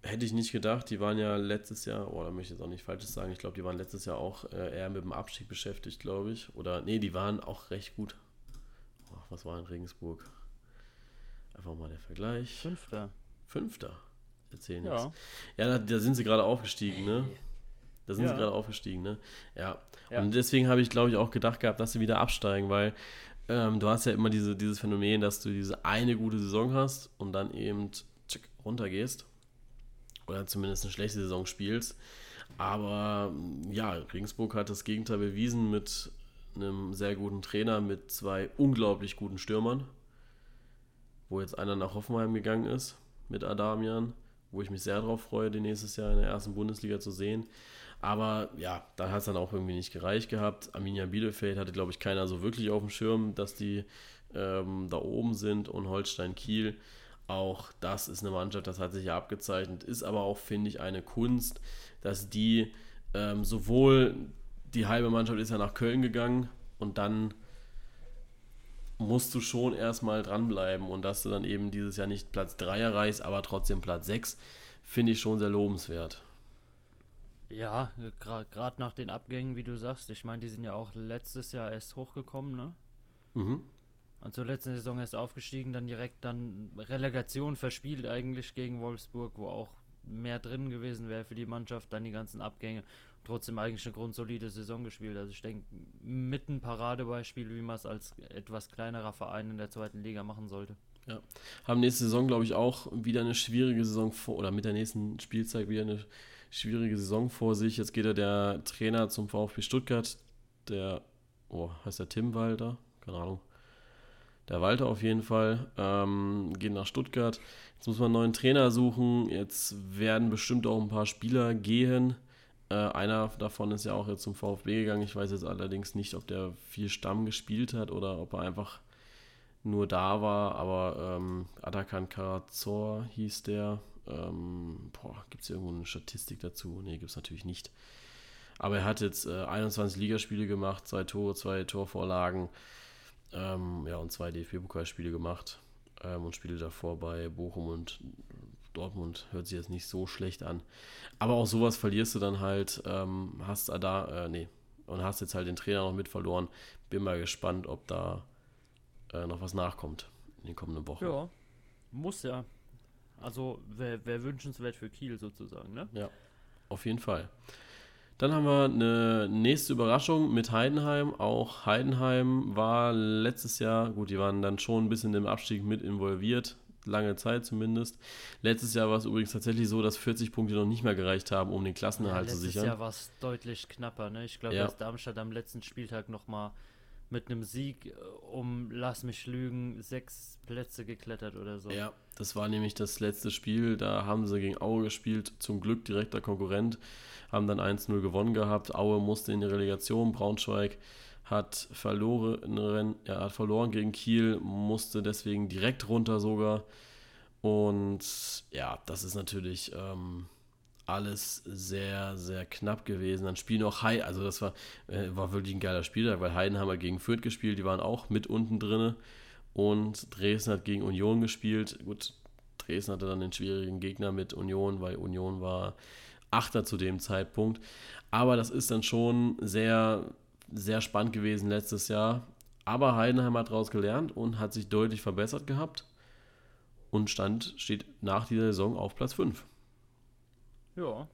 Hätte ich nicht gedacht, die waren ja letztes Jahr, oh, da möchte ich jetzt auch nicht Falsches sagen, ich glaube, die waren letztes Jahr auch äh, eher mit dem Abstieg beschäftigt, glaube ich. Oder, nee, die waren auch recht gut. Oh, was war in Regensburg? Einfach mal der Vergleich. Fünfter. Fünfter. Erzählen ja. jetzt. Ja, da, da sind sie gerade aufgestiegen, ne? Da sind ja. sie gerade aufgestiegen, ne? Ja. ja. Und deswegen habe ich, glaube ich, auch gedacht gehabt, dass sie wieder absteigen, weil ähm, du hast ja immer diese, dieses Phänomen, dass du diese eine gute Saison hast und dann eben tschick, runtergehst. Oder zumindest eine schlechte Saison spielst. Aber ja, Regensburg hat das Gegenteil bewiesen mit einem sehr guten Trainer, mit zwei unglaublich guten Stürmern. Wo jetzt einer nach Hoffenheim gegangen ist mit Adamian, wo ich mich sehr darauf freue, den nächstes Jahr in der ersten Bundesliga zu sehen. Aber ja, da hat es dann auch irgendwie nicht gereicht gehabt. Arminia Bielefeld hatte, glaube ich, keiner so wirklich auf dem Schirm, dass die ähm, da oben sind und Holstein Kiel. Auch das ist eine Mannschaft, das hat sich ja abgezeichnet, ist aber auch, finde ich, eine Kunst, dass die ähm, sowohl die halbe Mannschaft ist ja nach Köln gegangen und dann musst du schon erstmal dranbleiben und dass du dann eben dieses Jahr nicht Platz 3 erreichst, aber trotzdem Platz 6, finde ich schon sehr lobenswert. Ja, gerade nach den Abgängen, wie du sagst, ich meine, die sind ja auch letztes Jahr erst hochgekommen, ne? Mhm. Und zur letzten Saison erst aufgestiegen, dann direkt dann Relegation verspielt eigentlich gegen Wolfsburg, wo auch mehr drin gewesen wäre für die Mannschaft, dann die ganzen Abgänge. Trotzdem eigentlich eine grundsolide Saison gespielt. Also ich denke, mit ein Paradebeispiel, wie man es als etwas kleinerer Verein in der zweiten Liga machen sollte. Ja. Haben nächste Saison, glaube ich, auch wieder eine schwierige Saison vor, oder mit der nächsten Spielzeit wieder eine schwierige Saison vor sich. Jetzt geht er der Trainer zum VfB Stuttgart, der, oh, heißt der Tim Walter? Keine Ahnung. Der Walter auf jeden Fall. Ähm, geht nach Stuttgart. Jetzt muss man einen neuen Trainer suchen. Jetzt werden bestimmt auch ein paar Spieler gehen. Äh, einer davon ist ja auch jetzt zum VfB gegangen. Ich weiß jetzt allerdings nicht, ob der viel Stamm gespielt hat oder ob er einfach nur da war. Aber ähm, Atakan Karazor hieß der. Ähm, gibt es irgendwo eine Statistik dazu? Nee, gibt es natürlich nicht. Aber er hat jetzt äh, 21 Ligaspiele gemacht, zwei Tore, zwei Torvorlagen. Ähm, ja, und zwei DFB-Pokalspiele gemacht ähm, und Spiele davor bei Bochum und Dortmund. Hört sich jetzt nicht so schlecht an. Aber auch sowas verlierst du dann halt, ähm, hast da, äh, nee, und hast jetzt halt den Trainer noch mit verloren. Bin mal gespannt, ob da äh, noch was nachkommt in den kommenden Wochen. Ja, muss ja. Also wäre wär wünschenswert für Kiel sozusagen, ne? Ja, auf jeden Fall. Dann haben wir eine nächste Überraschung mit Heidenheim. Auch Heidenheim war letztes Jahr, gut, die waren dann schon ein bisschen im Abstieg mit involviert, lange Zeit zumindest. Letztes Jahr war es übrigens tatsächlich so, dass 40 Punkte noch nicht mehr gereicht haben, um den Klassenerhalt ja, zu sichern. Letztes Jahr war es deutlich knapper. Ne? Ich glaube, ja. dass Darmstadt am letzten Spieltag nochmal mit einem Sieg äh, um, lass mich lügen, sechs Plätze geklettert oder so. Ja, das war nämlich das letzte Spiel. Da haben sie gegen Aue gespielt. Zum Glück direkter Konkurrent haben dann 1-0 gewonnen gehabt. Aue musste in die Relegation, Braunschweig hat verloren, ja, hat verloren gegen Kiel, musste deswegen direkt runter sogar. Und ja, das ist natürlich ähm, alles sehr, sehr knapp gewesen. Dann spielen auch Hei, also das war, äh, war wirklich ein geiler Spieltag, weil Heidenhammer gegen Fürth gespielt, die waren auch mit unten drinne. Und Dresden hat gegen Union gespielt. Gut, Dresden hatte dann den schwierigen Gegner mit Union, weil Union war Achter zu dem Zeitpunkt. Aber das ist dann schon sehr, sehr spannend gewesen letztes Jahr. Aber Heidenheim hat daraus gelernt und hat sich deutlich verbessert gehabt. Und stand, steht nach dieser Saison auf Platz 5. Ja,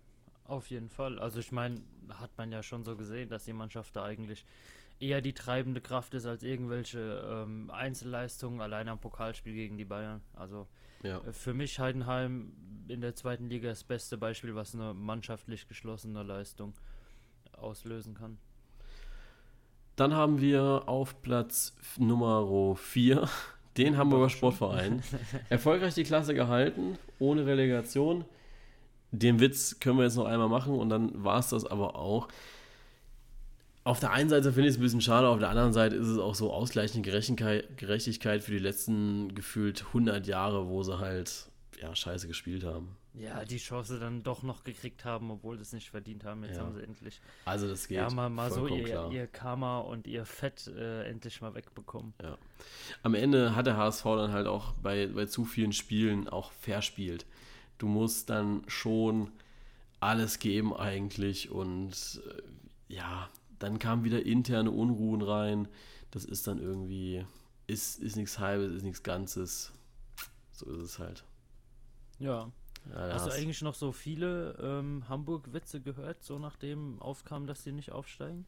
auf jeden Fall. Also ich meine, hat man ja schon so gesehen, dass die Mannschaft da eigentlich eher die treibende Kraft ist als irgendwelche ähm, Einzelleistungen allein am Pokalspiel gegen die Bayern. Also ja. äh, für mich Heidenheim in der zweiten Liga das beste Beispiel, was eine mannschaftlich geschlossene Leistung auslösen kann. Dann haben wir auf Platz Nummer 4 [laughs] den Hamburger Sportverein. [laughs] Erfolgreich die Klasse gehalten, ohne Relegation. Den Witz können wir jetzt noch einmal machen und dann war es das aber auch. Auf der einen Seite finde ich es ein bisschen schade, auf der anderen Seite ist es auch so ausgleichende Gerechtigkeit für die letzten gefühlt 100 Jahre, wo sie halt ja, scheiße gespielt haben. Ja, die Chance dann doch noch gekriegt haben, obwohl sie es nicht verdient haben. Jetzt ja. haben sie endlich. Also das geht. Ja, mal, mal so ihr, ihr, Karma und ihr Fett äh, endlich mal wegbekommen. Ja. Am Ende hat der HSV dann halt auch bei, bei zu vielen Spielen auch verspielt. Du musst dann schon alles geben eigentlich und äh, ja, dann kamen wieder interne Unruhen rein. Das ist dann irgendwie, ist, ist nichts Halbes, ist nichts Ganzes. So ist es halt. Ja. ja hast du eigentlich noch so viele ähm, Hamburg-Witze gehört, so nachdem aufkam, dass sie nicht aufsteigen?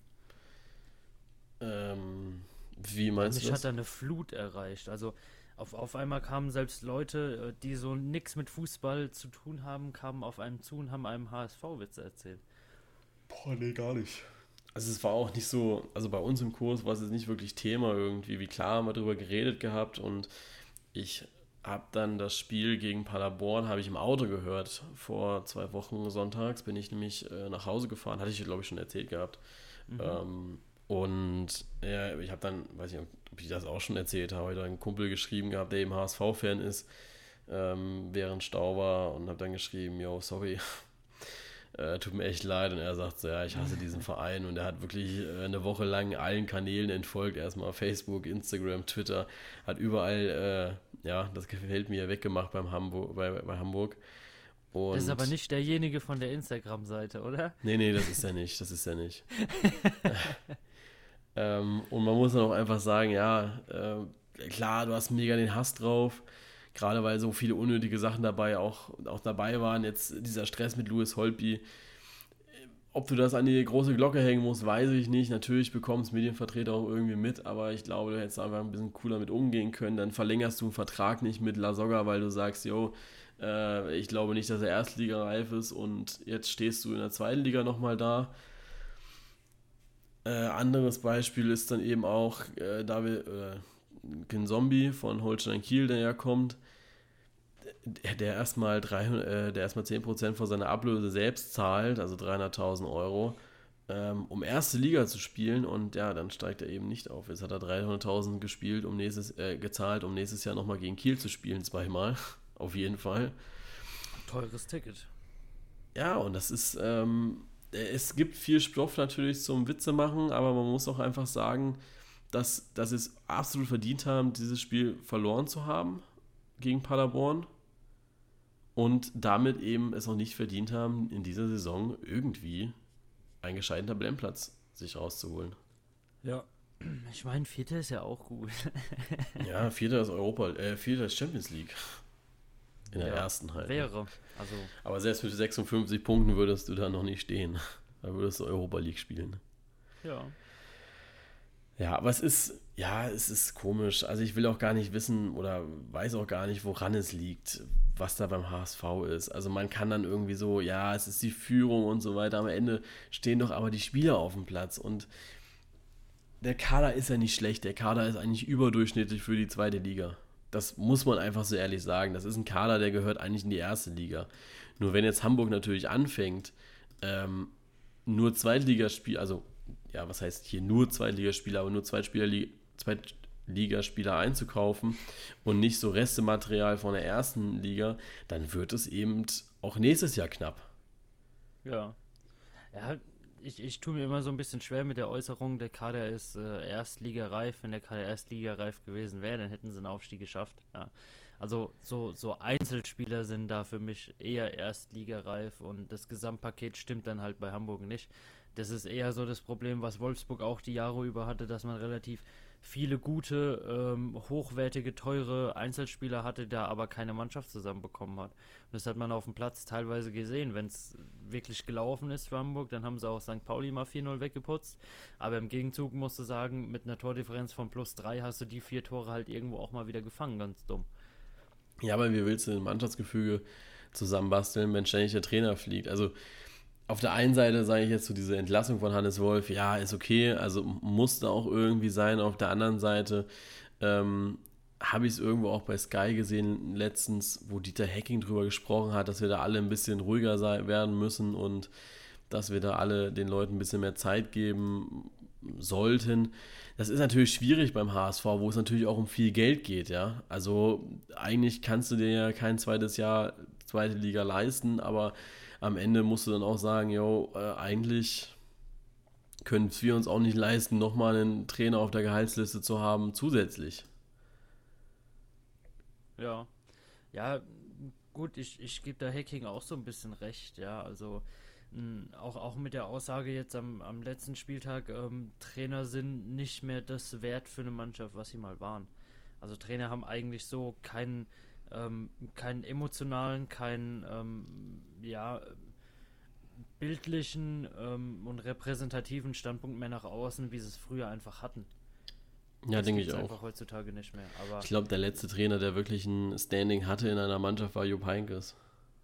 Ähm, wie meinst Mich du? Mich hat da eine Flut erreicht. Also auf, auf einmal kamen selbst Leute, äh, die so nichts mit Fußball zu tun haben, kamen auf einen zu und haben einem HSV-Witze erzählt. Boah, nee, gar nicht. Also es war auch nicht so, also bei uns im Kurs war es jetzt nicht wirklich Thema irgendwie. Wie klar haben wir darüber geredet gehabt und ich habe dann das Spiel gegen Paderborn, habe ich im Auto gehört. Vor zwei Wochen sonntags bin ich nämlich äh, nach Hause gefahren, hatte ich glaube ich schon erzählt gehabt. Mhm. Ähm, und ja, ich habe dann, weiß ich, wie ich das auch schon erzählt habe, heute einen Kumpel geschrieben gehabt, der eben HSV-Fan ist, ähm, während Stau war und habe dann geschrieben, yo, sorry, äh, tut mir echt leid. Und er sagt so, ja, ich hasse diesen Verein. Und er hat wirklich äh, eine Woche lang allen Kanälen entfolgt. Erstmal Facebook, Instagram, Twitter. Hat überall, äh, ja, das gefällt mir, weggemacht beim Hamburg, bei, bei Hamburg. Und das ist aber nicht derjenige von der Instagram-Seite, oder? Nee, nee, das ist er nicht. Das ist er nicht. [laughs] ähm, und man muss dann auch einfach sagen, ja, äh, klar, du hast mega den Hass drauf. Gerade weil so viele unnötige Sachen dabei auch, auch dabei waren. Jetzt dieser Stress mit Louis Holtby. Ob du das an die große Glocke hängen musst, weiß ich nicht. Natürlich bekommen es Medienvertreter auch irgendwie mit, aber ich glaube, du hättest einfach ein bisschen cooler mit umgehen können. Dann verlängerst du einen Vertrag nicht mit La Soga, weil du sagst, yo, äh, ich glaube nicht, dass er Erstligareif ist und jetzt stehst du in der zweiten Liga nochmal da. Äh, anderes Beispiel ist dann eben auch äh, David, äh, Zombie von Holstein Kiel, der ja kommt der erstmal der erstmal 10% von seiner Ablöse selbst zahlt, also 300.000 Euro, ähm, um erste Liga zu spielen und ja, dann steigt er eben nicht auf. Jetzt hat er 300.000 gespielt, um nächstes, äh, gezahlt, um nächstes Jahr nochmal gegen Kiel zu spielen, zweimal, [laughs] auf jeden Fall. Teures Ticket. Ja, und das ist, ähm, es gibt viel Stoff natürlich zum Witze machen, aber man muss auch einfach sagen, dass, dass sie es absolut verdient haben, dieses Spiel verloren zu haben gegen Paderborn und damit eben es auch nicht verdient haben, in dieser Saison irgendwie einen gescheiten Tabellenplatz sich rauszuholen. Ja. [clears throat] Ich meine, Vierter ist ja auch gut. [laughs] ja, Vierter ist Europa, äh, Vierter ist Champions League. In der ja, ersten halt. Wäre. Also. Aber selbst mit 56 Punkten würdest du da noch nicht stehen. Da würdest du Europa League spielen. Ja. Ja, aber es ist, ja, es ist komisch. Also ich will auch gar nicht wissen oder weiß auch gar nicht, woran es liegt was da beim HSV ist. Also man kann dann irgendwie so, ja, es ist die Führung und so weiter. Am Ende stehen doch aber die Spieler auf dem Platz und der Kader ist ja nicht schlecht. Der Kader ist eigentlich überdurchschnittlich für die zweite Liga. Das muss man einfach so ehrlich sagen. Das ist ein Kader, der gehört eigentlich in die erste Liga. Nur wenn jetzt Hamburg natürlich anfängt, ähm, nur Zweitligaspiel, also ja, was heißt hier nur Zweitligaspieler, aber nur Zweitspieler, Zweit, Ligaspieler einzukaufen und nicht so Restematerial von der ersten Liga, dann wird es eben auch nächstes Jahr knapp. Ja. Ja, ich, ich tue mir immer so ein bisschen schwer mit der Äußerung, der Kader ist äh, Erstligareif. Wenn der Kader Erstligareif gewesen wäre, dann hätten sie einen Aufstieg geschafft. Ja. Also so, so Einzelspieler sind da für mich eher Erstligareif und das Gesamtpaket stimmt dann halt bei Hamburg nicht. Das ist eher so das Problem, was Wolfsburg auch die Jahre über hatte, dass man relativ viele gute, ähm, hochwertige, teure Einzelspieler hatte, da aber keine Mannschaft zusammenbekommen hat. Und das hat man auf dem Platz teilweise gesehen. Wenn es wirklich gelaufen ist für Hamburg, dann haben sie auch St. Pauli mal 4-0 weggeputzt. Aber im Gegenzug musst du sagen, mit einer Tordifferenz von plus 3 hast du die vier Tore halt irgendwo auch mal wieder gefangen, ganz dumm. Ja, aber wie willst du ein Mannschaftsgefüge zusammenbasteln, wenn ständig der Trainer fliegt? Also auf der einen Seite sage ich jetzt so diese Entlassung von Hannes Wolf, ja, ist okay, also musste auch irgendwie sein. Auf der anderen Seite ähm, habe ich es irgendwo auch bei Sky gesehen letztens, wo Dieter Hacking drüber gesprochen hat, dass wir da alle ein bisschen ruhiger sein, werden müssen und dass wir da alle den Leuten ein bisschen mehr Zeit geben sollten. Das ist natürlich schwierig beim HSV, wo es natürlich auch um viel Geld geht, ja. Also eigentlich kannst du dir ja kein zweites Jahr zweite Liga leisten, aber am Ende musst du dann auch sagen, jo, äh, eigentlich können wir uns auch nicht leisten, nochmal einen Trainer auf der Gehaltsliste zu haben, zusätzlich. Ja. Ja, gut, ich, ich gebe da Hacking auch so ein bisschen recht, ja. Also mh, auch, auch mit der Aussage jetzt am, am letzten Spieltag, ähm, Trainer sind nicht mehr das Wert für eine Mannschaft, was sie mal waren. Also Trainer haben eigentlich so keinen ähm, keinen emotionalen, keinen ähm, ja, bildlichen ähm, und repräsentativen Standpunkt mehr nach außen, wie sie es früher einfach hatten. Ja, denke ich auch. einfach heutzutage nicht mehr. Aber ich glaube, der letzte Trainer, der wirklich ein Standing hatte in einer Mannschaft, war Jupp Heynckes.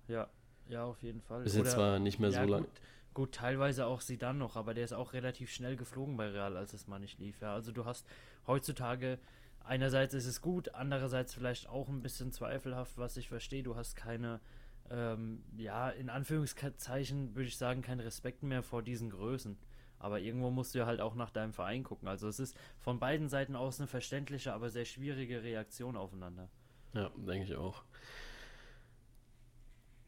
Ja, ja, auf jeden Fall. Ist jetzt zwar nicht mehr ja, so lang. Gut, gut, teilweise auch sie dann noch, aber der ist auch relativ schnell geflogen bei Real, als es mal nicht lief. Ja, also du hast heutzutage einerseits ist es gut, andererseits vielleicht auch ein bisschen zweifelhaft, was ich verstehe. Du hast keine, ähm, ja, in Anführungszeichen würde ich sagen, keinen Respekt mehr vor diesen Größen. Aber irgendwo musst du ja halt auch nach deinem Verein gucken. Also es ist von beiden Seiten aus eine verständliche, aber sehr schwierige Reaktion aufeinander. Ja, denke ich auch.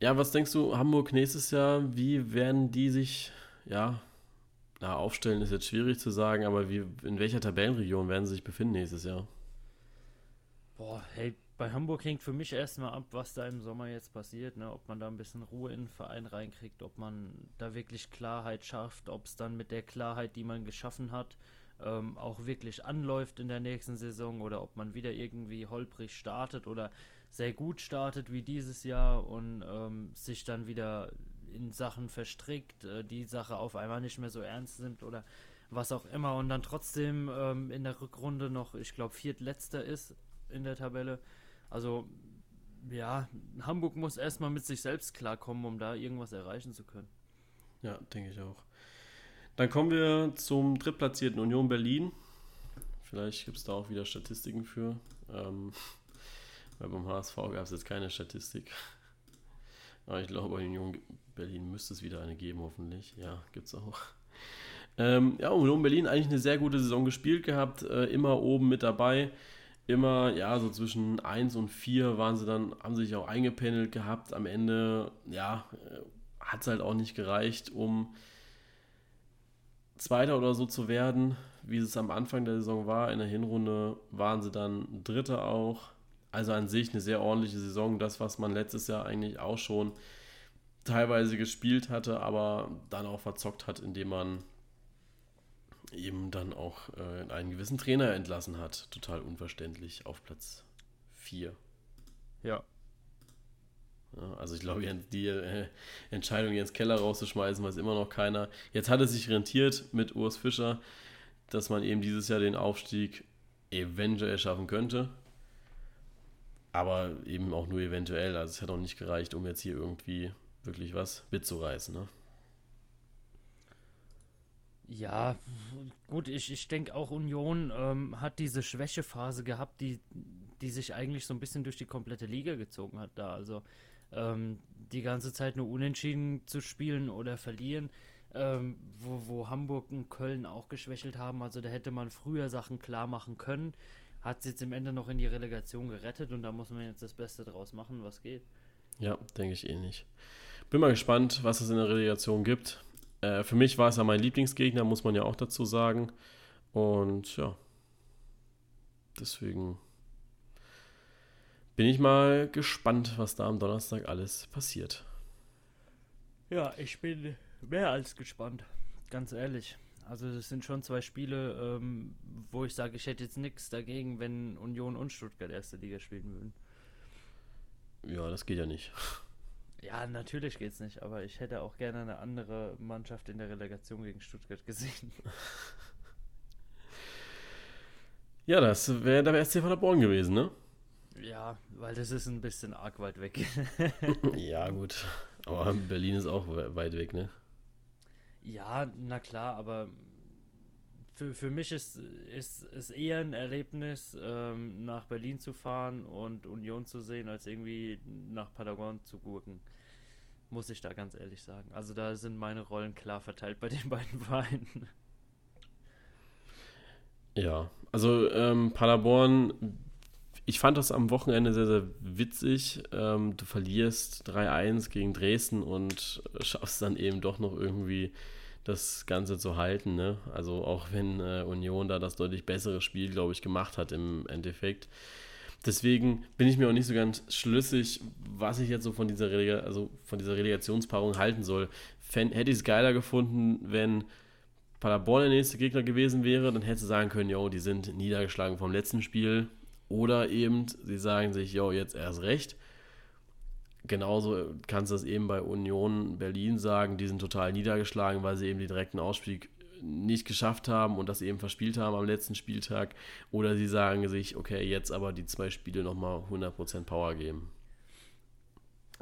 Ja, was denkst du, Hamburg nächstes Jahr, wie werden die sich, ja, na, aufstellen ist jetzt schwierig zu sagen, aber wie, in welcher Tabellenregion werden sie sich befinden nächstes Jahr? Boah, hey, bei Hamburg hängt für mich erstmal ab, was da im Sommer jetzt passiert, ne? ob man da ein bisschen Ruhe in den Verein reinkriegt, ob man da wirklich Klarheit schafft, ob es dann mit der Klarheit, die man geschaffen hat, ähm, auch wirklich anläuft in der nächsten Saison oder ob man wieder irgendwie holprig startet oder sehr gut startet wie dieses Jahr und ähm, sich dann wieder in Sachen verstrickt, äh, die Sache auf einmal nicht mehr so ernst nimmt oder was auch immer und dann trotzdem ähm, in der Rückrunde noch, ich glaube, viertletzter ist in der Tabelle. Also, ja, Hamburg muss erstmal mit sich selbst klarkommen, um da irgendwas erreichen zu können. Ja, denke ich auch. Dann kommen wir zum drittplatzierten Union Berlin. Vielleicht gibt es da auch wieder Statistiken für. Ähm, weil beim HSV gab es jetzt keine Statistik. Aber ich glaube, bei Union Berlin müsste es wieder eine geben, hoffentlich. Ja, gibt es auch. Ähm, ja, Union Berlin eigentlich eine sehr gute Saison gespielt gehabt, äh, immer oben mit dabei immer, ja, so zwischen 1 und 4 waren sie dann, haben sie sich auch eingependelt gehabt. Am Ende, ja, äh, hat es halt auch nicht gereicht, um Zweiter oder so zu werden, wie es am Anfang der Saison war. In der Hinrunde waren sie dann Dritter auch. Also an sich eine sehr ordentliche Saison. Das, was man letztes Jahr eigentlich auch schon teilweise gespielt hatte, aber dann auch verzockt hat, indem man eben dann auch äh, einen gewissen Trainer entlassen hat. Total unverständlich auf Platz 4. Ja. ja. Also ich glaube, die äh, Entscheidung, Jens Keller rauszuschmeißen, weiß immer noch keiner. Jetzt hat es sich rentiert mit Urs Fischer, dass man eben dieses Jahr den Aufstieg eventuell schaffen könnte. Aber eben auch nur eventuell. Also es hat auch nicht gereicht, um jetzt hier irgendwie wirklich was mitzureißen. Ne? Ja, gut, ich, ich denke auch Union ähm, hat diese Schwächephase gehabt, die, die sich eigentlich so ein bisschen durch die komplette Liga gezogen hat da. Also ähm, die ganze Zeit nur unentschieden zu spielen oder verlieren, ähm, wo, wo Hamburg und Köln auch geschwächelt haben. Also da hätte man früher Sachen klar machen können. Hat es jetzt im Ende noch in die Relegation gerettet und da muss man jetzt das Beste draus machen, was geht. Ja, denke ich eh nicht. Bin mal gespannt, was es in der Relegation gibt. Äh, für mich war es ja mein Lieblingsgegner, muss man ja auch dazu sagen. Und ja, deswegen bin ich mal gespannt, was da am Donnerstag alles passiert. Ja, ich bin mehr als gespannt, ganz ehrlich. Also es sind schon zwei Spiele, ähm, wo ich sage, ich hätte jetzt nichts dagegen, wenn Union und Stuttgart erste Liga spielen würden. Ja, das geht ja nicht. Ja, natürlich geht's nicht, aber ich hätte auch gerne eine andere Mannschaft in der Relegation gegen Stuttgart gesehen. Ja, das wäre der SC Paderborn gewesen, ne? Ja, weil das ist ein bisschen arg weit weg. [laughs] ja, gut. Aber Berlin ist auch weit weg, ne? Ja, na klar, aber für, für mich ist, ist es eher ein Erlebnis, ähm, nach Berlin zu fahren und Union zu sehen, als irgendwie nach Paderborn zu gurken. Muss ich da ganz ehrlich sagen. Also da sind meine Rollen klar verteilt bei den [laughs] beiden Vereinen. Ja, also ähm, Paderborn, ich fand das am Wochenende sehr, sehr witzig. Ähm, du verlierst 3-1 gegen Dresden und schaffst dann eben doch noch irgendwie das Ganze zu halten. Ne? Also auch wenn äh, Union da das deutlich bessere Spiel, glaube ich, gemacht hat im Endeffekt. Deswegen bin ich mir auch nicht so ganz schlüssig, was ich jetzt so von dieser, Relega also von dieser Relegationspaarung halten soll. Fan hätte ich es geiler gefunden, wenn Paderborn der nächste Gegner gewesen wäre, dann hätte sie sagen können, jo, die sind niedergeschlagen vom letzten Spiel. Oder eben, sie sagen sich, jo, jetzt erst recht genauso kannst du das eben bei Union Berlin sagen, die sind total niedergeschlagen, weil sie eben den direkten Ausstieg nicht geschafft haben und das eben verspielt haben am letzten Spieltag. Oder sie sagen sich, okay, jetzt aber die zwei Spiele nochmal 100% Power geben.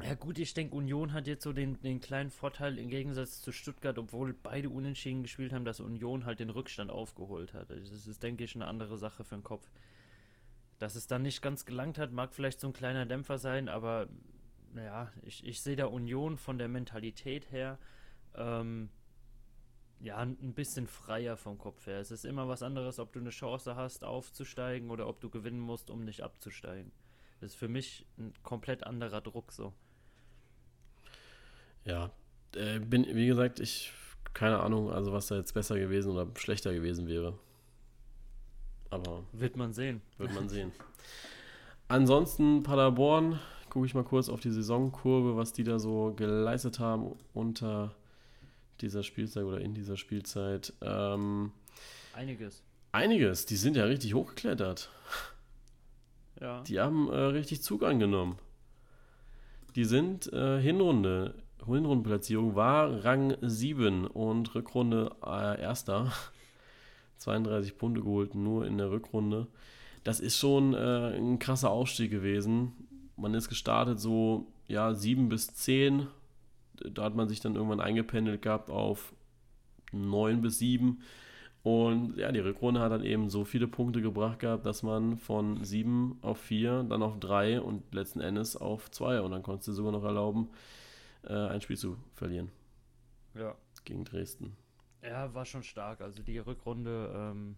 Ja gut, ich denke, Union hat jetzt so den, den kleinen Vorteil im Gegensatz zu Stuttgart, obwohl beide unentschieden gespielt haben, dass Union halt den Rückstand aufgeholt hat. Also das ist, denke ich, eine andere Sache für den Kopf. Dass es dann nicht ganz gelangt hat, mag vielleicht so ein kleiner Dämpfer sein, aber naja, ich, ich sehe da Union von der Mentalität her ähm, ja, ein bisschen freier vom Kopf her. Es ist immer was anderes, ob du eine Chance hast, aufzusteigen oder ob du gewinnen musst, um nicht abzusteigen. Das ist für mich ein komplett anderer Druck so. Ja, äh, bin, wie gesagt, ich keine Ahnung, also was da jetzt besser gewesen oder schlechter gewesen wäre. Aber. Wird man sehen. Wird man sehen. [laughs] Ansonsten Paderborn, gucke ich mal kurz auf die Saisonkurve, was die da so geleistet haben unter dieser Spielzeit oder in dieser Spielzeit. Ähm, einiges. Einiges, die sind ja richtig hochgeklettert. Ja. Die haben äh, richtig Zug angenommen. Die sind äh, Hinrunde Hinrundenplatzierung war Rang 7 und Rückrunde äh, erster. [laughs] 32 Punkte geholt, nur in der Rückrunde. Das ist schon äh, ein krasser Aufstieg gewesen. Man ist gestartet so, ja, 7 bis 10. Da hat man sich dann irgendwann eingependelt gehabt auf 9 bis 7. Und ja, die Rückrunde hat dann eben so viele Punkte gebracht gehabt, dass man von 7 auf 4, dann auf 3 und letzten Endes auf 2. Und dann konntest du sogar noch erlauben, äh, ein Spiel zu verlieren. Ja. Gegen Dresden. Ja, war schon stark. Also die Rückrunde, ähm,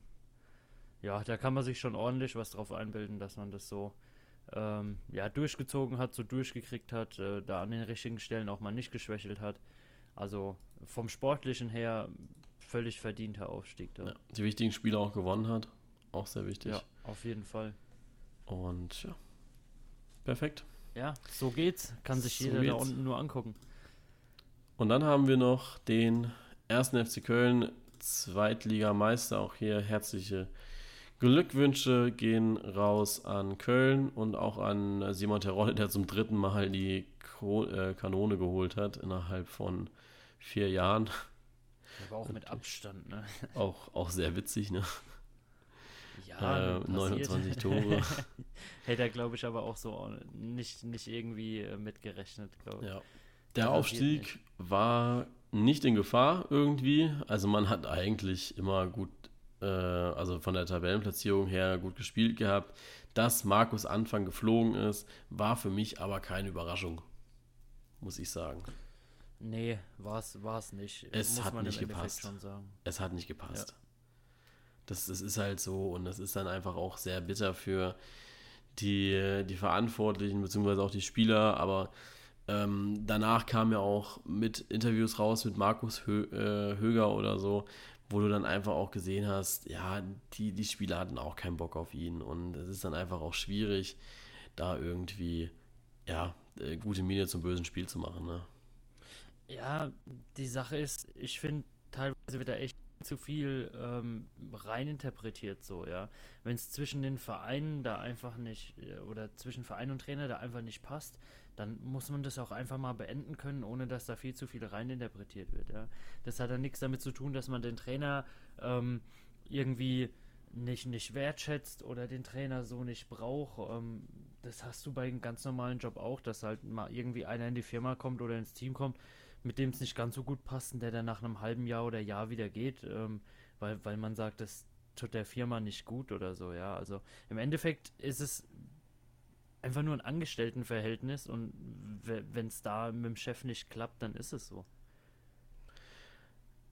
ja, da kann man sich schon ordentlich was drauf einbilden, dass man das so ähm, ja, durchgezogen hat, so durchgekriegt hat, äh, da an den richtigen Stellen auch mal nicht geschwächelt hat. Also vom Sportlichen her völlig verdienter Aufstieg. Da. Ja, die wichtigen Spiele auch gewonnen hat. Auch sehr wichtig. Ja, auf jeden Fall. Und ja, perfekt. Ja, so geht's. Kann sich so jeder geht's. da unten nur angucken. Und dann haben wir noch den ersten FC Köln, Zweitligameister. Auch hier herzliche Glückwünsche gehen raus an Köln und auch an Simon Terodde, der zum dritten Mal die äh, Kanone geholt hat innerhalb von vier Jahren. Aber auch mit Abstand, ne? [laughs] Auch, auch sehr witzig, ne? Ja, äh, 29 Tore. [laughs] Hätte er, glaube ich, aber auch so nicht, nicht irgendwie äh, mitgerechnet, glaube ich. Ja. Der Aufstieg nicht. war nicht in Gefahr irgendwie. Also man hat eigentlich immer gut, äh, also von der Tabellenplatzierung her gut gespielt gehabt. Dass Markus Anfang geflogen ist, war für mich aber keine Überraschung, muss ich sagen. Nee, war es nicht. Es muss hat nicht gepasst. Es hat nicht gepasst. Ja. Das, das ist halt so und das ist dann einfach auch sehr bitter für die, die Verantwortlichen beziehungsweise auch die Spieler, aber ähm, danach kam ja auch mit Interviews raus mit Markus Hö äh, Höger oder so, wo du dann einfach auch gesehen hast, ja, die, die Spieler hatten auch keinen Bock auf ihn und es ist dann einfach auch schwierig, da irgendwie, ja, äh, gute Miene zum bösen Spiel zu machen, ne? Ja, die Sache ist, ich finde, teilweise wird er echt zu viel ähm, reininterpretiert so, ja. Wenn es zwischen den Vereinen da einfach nicht, äh, oder zwischen Verein und Trainer da einfach nicht passt, dann muss man das auch einfach mal beenden können, ohne dass da viel zu viel reininterpretiert wird, ja. Das hat dann nichts damit zu tun, dass man den Trainer ähm, irgendwie nicht, nicht wertschätzt oder den Trainer so nicht braucht. Ähm, das hast du bei einem ganz normalen Job auch, dass halt mal irgendwie einer in die Firma kommt oder ins Team kommt, mit dem es nicht ganz so gut passt und der dann nach einem halben Jahr oder Jahr wieder geht, ähm, weil, weil man sagt, das tut der Firma nicht gut oder so, ja. Also im Endeffekt ist es einfach nur ein Angestelltenverhältnis und wenn es da mit dem Chef nicht klappt, dann ist es so.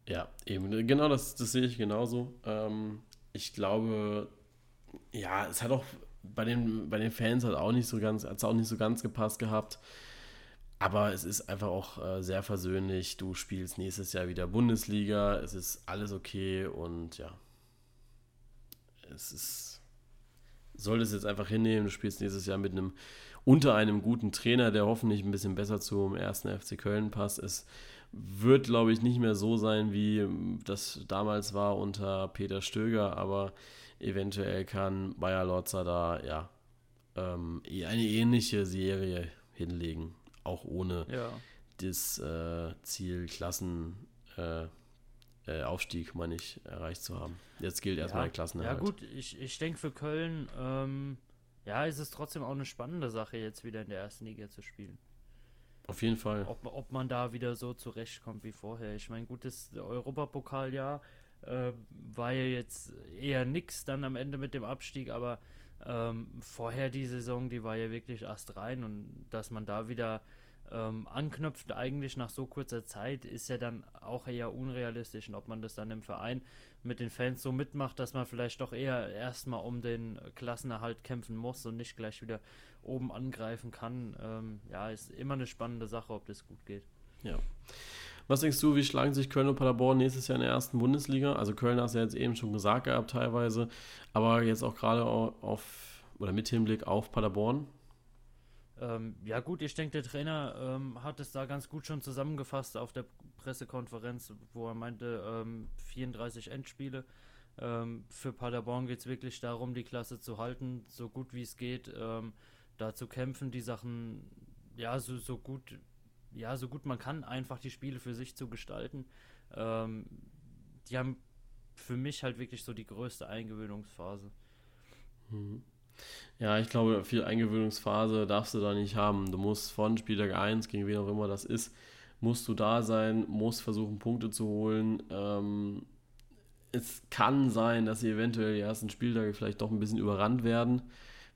Ja, eben, genau das, das sehe ich genauso. Ähm, ich glaube, ja, es hat auch bei den, bei den Fans hat auch nicht so ganz, hat es auch nicht so ganz gepasst gehabt. Aber es ist einfach auch äh, sehr versöhnlich. Du spielst nächstes Jahr wieder Bundesliga. Es ist alles okay und ja. Es ist. Solltest jetzt einfach hinnehmen. Du spielst nächstes Jahr mit einem unter einem guten Trainer, der hoffentlich ein bisschen besser zum ersten FC Köln passt. Es wird, glaube ich, nicht mehr so sein, wie das damals war unter Peter Stöger, aber eventuell kann Bayer Lotzer da ja ähm, eine ähnliche Serie hinlegen auch ohne ja. das äh, Ziel Klassen äh, äh, Aufstieg, meine ich, erreicht zu haben. Jetzt gilt erstmal ja, der Klassenerhalt. Ja gut, ich, ich denke für Köln, ähm, ja, ist es trotzdem auch eine spannende Sache, jetzt wieder in der ersten Liga zu spielen. Auf jeden Fall. Ob, ob man da wieder so zurechtkommt wie vorher. Ich meine, gutes Europapokaljahr äh, war ja jetzt eher nix dann am Ende mit dem Abstieg, aber ähm, vorher die Saison, die war ja wirklich erst rein und dass man da wieder ähm, anknüpft eigentlich nach so kurzer Zeit, ist ja dann auch eher unrealistisch. Und ob man das dann im Verein mit den Fans so mitmacht, dass man vielleicht doch eher erstmal um den Klassenerhalt kämpfen muss und nicht gleich wieder oben angreifen kann, ähm, ja, ist immer eine spannende Sache, ob das gut geht. Ja. Was denkst du, wie schlagen sich Köln und Paderborn nächstes Jahr in der ersten Bundesliga? Also Köln hast du ja jetzt eben schon gesagt gehabt teilweise, aber jetzt auch gerade auf oder mit Hinblick auf Paderborn. Ähm, ja gut, ich denke, der Trainer ähm, hat es da ganz gut schon zusammengefasst auf der Pressekonferenz, wo er meinte, ähm, 34 Endspiele. Ähm, für Paderborn geht es wirklich darum, die Klasse zu halten, so gut wie es geht, ähm, da zu kämpfen, die Sachen ja so, so gut, ja, so gut man kann, einfach die Spiele für sich zu gestalten. Ähm, die haben für mich halt wirklich so die größte Eingewöhnungsphase. Mhm. Ja, ich glaube, viel Eingewöhnungsphase darfst du da nicht haben. Du musst von Spieltag 1, gegen wen auch immer das ist, musst du da sein, musst versuchen, Punkte zu holen. Ähm, es kann sein, dass sie eventuell die ersten Spieltage vielleicht doch ein bisschen überrannt werden,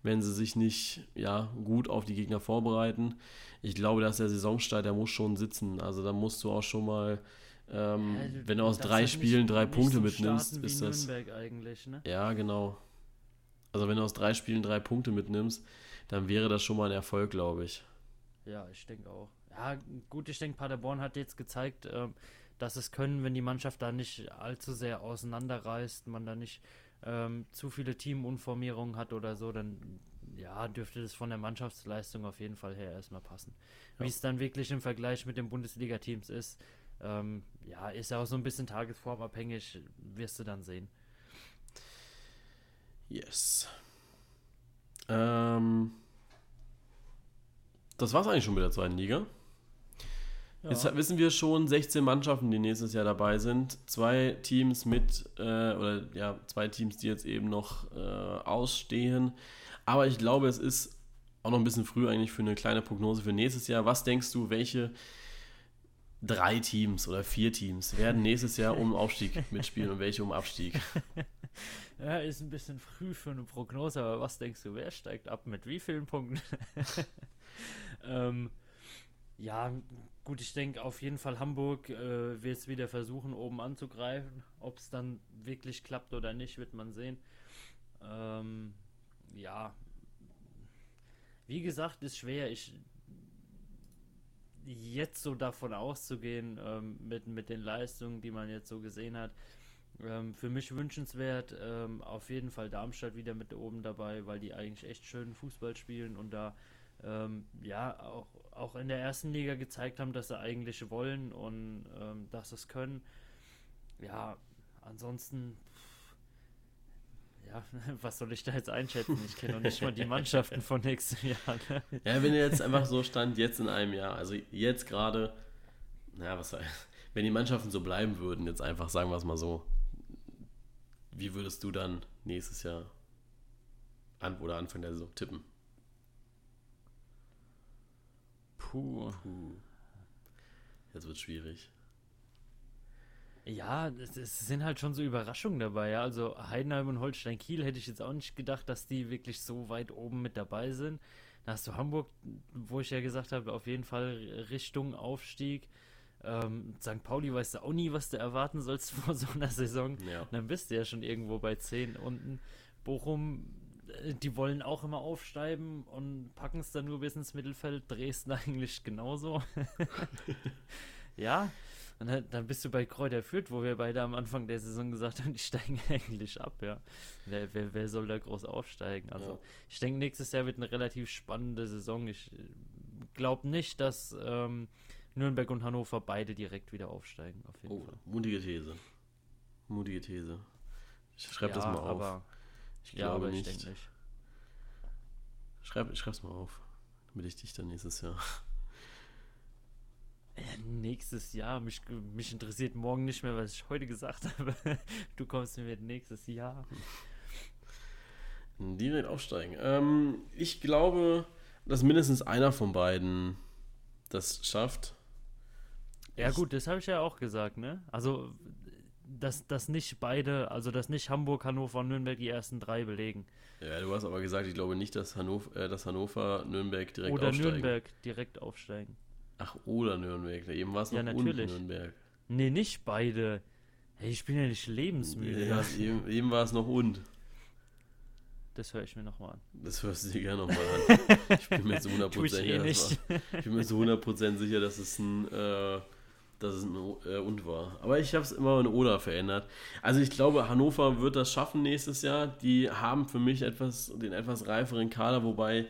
wenn sie sich nicht ja, gut auf die Gegner vorbereiten. Ich glaube, dass der Saisonstart, der muss schon sitzen. Also da musst du auch schon mal, ähm, ja, wenn du aus drei Spielen nicht, drei Punkte so mitnimmst, ist das. Ne? Ja, genau. Also wenn du aus drei Spielen drei Punkte mitnimmst, dann wäre das schon mal ein Erfolg, glaube ich. Ja, ich denke auch. Ja, gut, ich denke, Paderborn hat jetzt gezeigt, ähm, dass es können, wenn die Mannschaft da nicht allzu sehr auseinanderreißt, man da nicht ähm, zu viele Teamunformierungen hat oder so, dann ja, dürfte das von der Mannschaftsleistung auf jeden Fall her erstmal passen. Ja. Wie es dann wirklich im Vergleich mit den Bundesliga-Teams ist, ähm, ja, ist ja auch so ein bisschen tagesformabhängig, wirst du dann sehen. Yes. Ähm, das war's eigentlich schon mit der zweiten Liga. Ja. Jetzt wissen wir schon 16 Mannschaften, die nächstes Jahr dabei sind. Zwei Teams mit, äh, oder ja, zwei Teams, die jetzt eben noch äh, ausstehen. Aber ich glaube, es ist auch noch ein bisschen früh eigentlich für eine kleine Prognose für nächstes Jahr. Was denkst du, welche drei Teams oder vier Teams werden nächstes Jahr um Aufstieg mitspielen und welche um Abstieg? [laughs] Ja, ist ein bisschen früh für eine Prognose, aber was denkst du, wer steigt ab mit wie vielen Punkten? [laughs] ähm, ja, gut, ich denke auf jeden Fall Hamburg äh, wird es wieder versuchen, oben anzugreifen. Ob es dann wirklich klappt oder nicht, wird man sehen. Ähm, ja, wie gesagt, ist schwer. Ich jetzt so davon auszugehen, ähm, mit, mit den Leistungen, die man jetzt so gesehen hat, ähm, für mich wünschenswert, ähm, auf jeden Fall Darmstadt wieder mit oben dabei, weil die eigentlich echt schönen Fußball spielen und da ähm, ja auch, auch in der ersten Liga gezeigt haben, dass sie eigentlich wollen und ähm, dass sie es können. Ja, ansonsten, ja, [laughs] was soll ich da jetzt einschätzen? Ich kenne noch nicht mal die Mannschaften von nächstem [laughs] Jahr. Ne? Ja, wenn ihr jetzt einfach so stand, jetzt in einem Jahr, also jetzt gerade, naja, was soll wenn die Mannschaften so bleiben würden, jetzt einfach, sagen wir es mal so, wie würdest du dann nächstes Jahr an oder Anfang der Saison tippen? Puh. Puh. Jetzt wird schwierig. Ja, es, es, sind halt schon so Überraschungen dabei. Ja? Also Heidenheim und Holstein Kiel hätte ich jetzt auch nicht gedacht, dass die wirklich so weit oben mit dabei sind. Da hast du Hamburg, wo ich ja gesagt habe, auf jeden Fall Richtung Aufstieg. Ähm, St. Pauli weißt du auch nie, was du erwarten sollst [laughs] vor so einer Saison. Ja. Dann bist du ja schon irgendwo bei 10 unten. Bochum, äh, die wollen auch immer aufsteigen und packen es dann nur bis ins Mittelfeld. Dresden [laughs] eigentlich genauso. [laughs] ja, und dann, dann, bist du bei Kräuter Fürth, wo wir beide am Anfang der Saison gesagt haben, [laughs] die steigen [laughs] eigentlich ab, ja. Wer, wer, wer soll da groß aufsteigen? Also, ja. ich denke, nächstes Jahr wird eine relativ spannende Saison. Ich äh, glaube nicht, dass ähm, Nürnberg und Hannover beide direkt wieder aufsteigen, auf jeden oh, Fall. Mutige These. Mutige These. Ich schreibe ja, das mal auf. Aber, ich glaube ja, aber nicht. Ich nicht. Schreib, ich schreib's mal auf, damit ich dich dann nächstes Jahr. Ja, nächstes Jahr. Mich, mich interessiert morgen nicht mehr, was ich heute gesagt habe. [laughs] Du kommst mir mit nächstes Jahr. Direkt aufsteigen. Ähm, ich glaube, dass mindestens einer von beiden das schafft. Ja, gut, das habe ich ja auch gesagt, ne? Also, dass, dass nicht beide, also dass nicht Hamburg, Hannover und Nürnberg die ersten drei belegen. Ja, du hast aber gesagt, ich glaube nicht, dass Hannover, äh, dass Hannover Nürnberg direkt Oder aufsteigen. Oder Nürnberg direkt aufsteigen. Ach, oder Nürnberg. Eben war es noch Ja, natürlich. und Nürnberg. Nee, nicht beide. Hey, ich bin ja nicht lebensmüde. Ja, eben, eben war es noch und. Das höre ich mir nochmal an. Das hörst du dir gerne nochmal an. [laughs] Ich bin mir zu 100% Tu ich sicher, eh das war- ich bin mir zu 100% sicher, dass es ein, äh, dass es ein äh, und war. Aber ich habe es immer in Oder verändert. Also ich glaube, Hannover wird das schaffen nächstes Jahr. Die haben für mich etwas, den etwas reiferen Kader, wobei